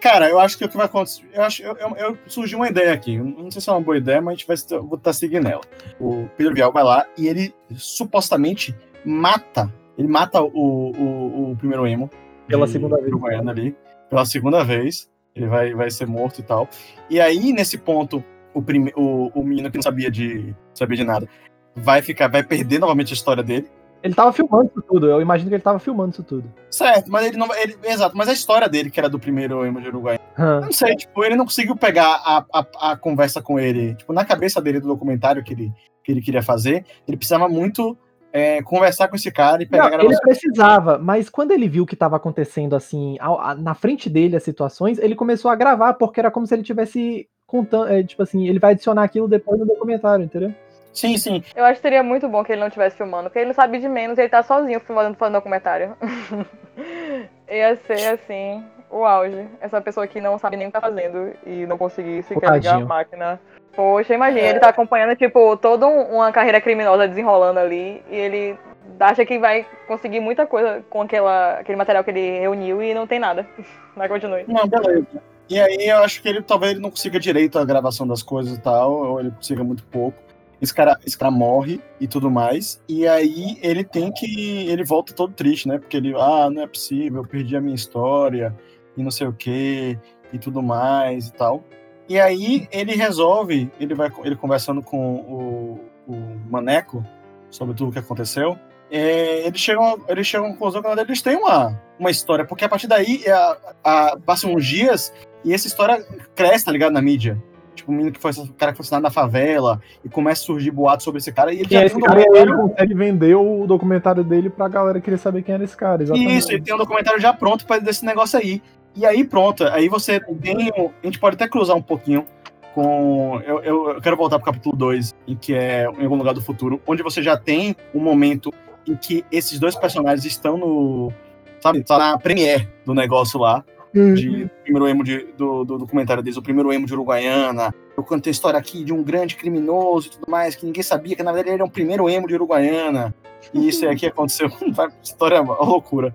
Speaker 2: Cara, eu acho que o que vai acontecer. Eu acho, eu, eu, eu- surgiu uma ideia aqui. Não sei se é uma boa ideia, mas a gente vai estar- estar seguindo ela. O Pedro Bial vai lá e ele supostamente mata. Ele mata o, o, o primeiro emo.
Speaker 1: Pela segunda vez.
Speaker 2: Ali. Pela segunda vez. Ele vai, vai ser morto e tal. E aí, nesse ponto, o, prime, o, o menino que não sabia de, sabia de nada vai ficar, vai perder novamente a história dele.
Speaker 1: Ele tava filmando isso tudo, eu imagino que ele tava filmando isso tudo.
Speaker 2: Certo, mas ele não. Ele, exato, mas a história dele, que era do primeiro emo de Uruguai. Eu não sei, tipo, ele não conseguiu pegar a, a, a conversa com ele. Tipo, na cabeça dele do documentário que ele, que ele queria fazer, ele precisava muito é, conversar com esse cara e pegar
Speaker 1: Não,
Speaker 2: a
Speaker 1: ele precisava, mas quando ele viu que estava acontecendo assim, ao- a- na frente dele as situações, ele começou a gravar, porque era como se ele tivesse contando, é, tipo assim, ele vai adicionar aquilo depois no documentário, entendeu?
Speaker 2: Sim, sim.
Speaker 3: Eu acho que seria muito bom que ele não estivesse filmando, porque ele não sabe de menos e ele tá sozinho filmando, fazendo documentário. Ia ser assim, o auge. Essa pessoa que não sabe nem o que tá fazendo e não conseguir sequer ligar a máquina. Poxa, imagina, ele tá acompanhando, tipo, toda um- uma carreira criminosa desenrolando ali e ele acha que vai conseguir muita coisa com aquela, aquele material que ele reuniu e não tem nada. Mas continue.
Speaker 2: Não, beleza. E aí eu acho que ele talvez ele não consiga direito a gravação das coisas e tal, ou ele consiga muito pouco. Esse cara, esse cara morre e tudo mais. E aí ele tem que. Ele volta todo triste, né? Porque ele, ah, não é possível, eu perdi a minha história e não sei o que e tudo mais e tal. E aí ele resolve, ele vai ele conversando com o, o Maneco sobre tudo o que aconteceu. é, eles, chegam, eles chegam à conclusão que eles têm uma, uma história, porque a partir daí é a, a, passam uns dias e essa história cresce, tá ligado, na mídia. Tipo, o menino que foi o cara que foi assinado na favela, e começa a surgir boatos sobre esse cara, e ele já
Speaker 1: esse
Speaker 2: um
Speaker 1: cara, e ele consegue vender o documentário dele pra galera querer saber quem era esse cara, exatamente.
Speaker 2: Isso, ele tem um documentário já pronto para desse negócio aí. E aí, pronto, aí você tem. A gente pode até cruzar um pouquinho com. Eu, eu, quero voltar pro capítulo 2, em que é em algum lugar do futuro, onde você já tem um momento em que esses dois personagens estão no. Sabe, tá na premiere do negócio lá. De, do primeiro emo de, do, do documentário deles, o primeiro emo de Uruguaiana. Eu contei a história aqui de um grande criminoso e tudo mais, que ninguém sabia que na verdade ele era o primeiro emo de Uruguaiana. E isso aqui aconteceu. História é uma loucura.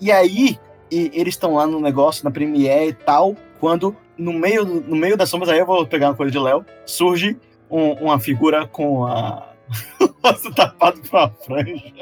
Speaker 2: E aí, e eles estão lá no negócio, na Premiere e tal, quando no meio, no meio das sombras, aí eu vou pegar uma coisa de Léo, surge um- uma figura com a. o rosto tapado com a franja.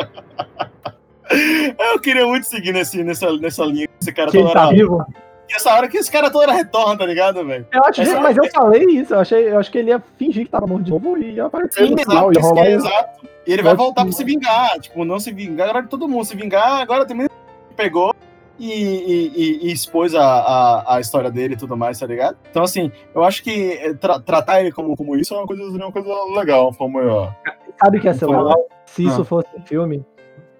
Speaker 2: Eu queria muito seguir nesse, nessa, nessa linha. Esse cara
Speaker 1: Que
Speaker 2: toda
Speaker 1: tá vivo.
Speaker 2: Essa hora que esse cara hora retorna, tá ligado, velho?
Speaker 1: Eu acho,
Speaker 2: Essa-
Speaker 1: mas eu falei isso, eu, achei, eu acho que ele ia fingir que tava morto de novo e ia aparecer no final, ia
Speaker 2: Exato,
Speaker 1: um-
Speaker 2: que é exato. E ele vai
Speaker 1: Vai
Speaker 2: voltar pra
Speaker 1: sim.
Speaker 2: se vingar. Tipo, não se vingar, agora todo mundo se vingar, agora também pegou e, e- e- expôs a, a, a história dele e tudo mais, tá ligado? Então, assim, eu acho que eh, tra- tratar ele como, como isso é uma coisa, uma coisa legal. Como, ó,
Speaker 1: Sabe o que ia ser legal? Se isso
Speaker 2: Ah.
Speaker 1: fosse um filme,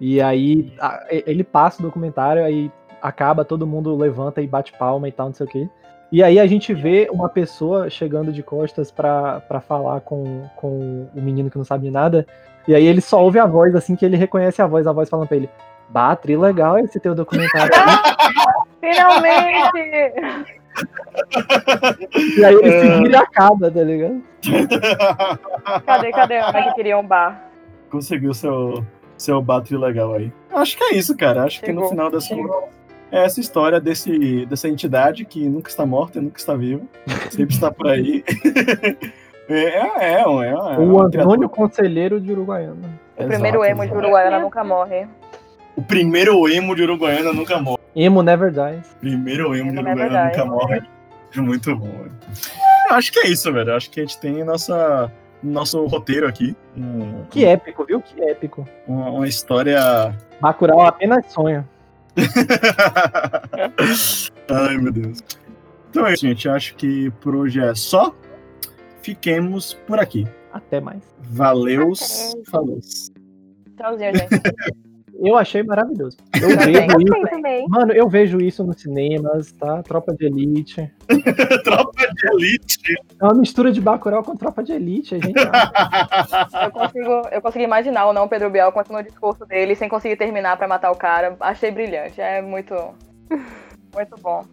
Speaker 1: e aí a- ele passa o documentário, aí acaba, todo mundo levanta e bate palma e tal, não sei o quê. E aí a gente vê uma pessoa chegando de costas pra, pra falar com, com o menino que não sabe de nada. E aí ele só ouve a voz, assim que ele reconhece a voz, a voz falando pra ele. Bah, tri legal esse teu documentário.
Speaker 3: Finalmente!
Speaker 1: e aí ele
Speaker 2: É.
Speaker 1: se vira e acaba, tá ligado?
Speaker 3: Cadê, cadê? Onde é que queria um bar?
Speaker 2: conseguiu seu, seu battery legal aí. Acho que é isso, cara. Acho que no
Speaker 3: Chegou.
Speaker 2: final das contas é essa história desse, dessa entidade que nunca está morta, nunca está viva, sempre está por aí. É, é, é, um- é, é
Speaker 1: o Antônio Conselheiro de Uruguaiana.
Speaker 3: O primeiro
Speaker 2: Exato,
Speaker 3: emo de. Uruguaiana nunca morre.
Speaker 2: O primeiro emo de Uruguaiana nunca morre.
Speaker 1: Emo Never Dies.
Speaker 2: Primeiro emo de
Speaker 3: Emo é
Speaker 2: Uruguaiana nunca morre. É muito bom, velho. Eu acho que é isso, velho. Eu acho que a gente tem nossa, nosso roteiro aqui. Um-
Speaker 1: Que épico, viu? Que épico.
Speaker 2: uma, uma história.
Speaker 1: Bacurau apenas sonha.
Speaker 2: Ai, meu Deus. Então é isso, gente. Acho que por hoje é só. Fiquemos por aqui.
Speaker 1: Até mais.
Speaker 2: Valeus. Falou.
Speaker 3: Tchauzinho, gente.
Speaker 1: Eu achei maravilhoso. Eu
Speaker 3: Também.
Speaker 1: vejo isso. Mano, eu vejo isso nos cinemas, tá? Tropa de Elite.
Speaker 2: Tropa de Elite.
Speaker 1: É uma mistura de Bacurau com Tropa de Elite, é genial.
Speaker 3: Eu consigo, eu consigo imaginar o não Pedro Bial continuando o discurso dele sem conseguir terminar pra matar o cara. Achei brilhante. É muito. Muito bom.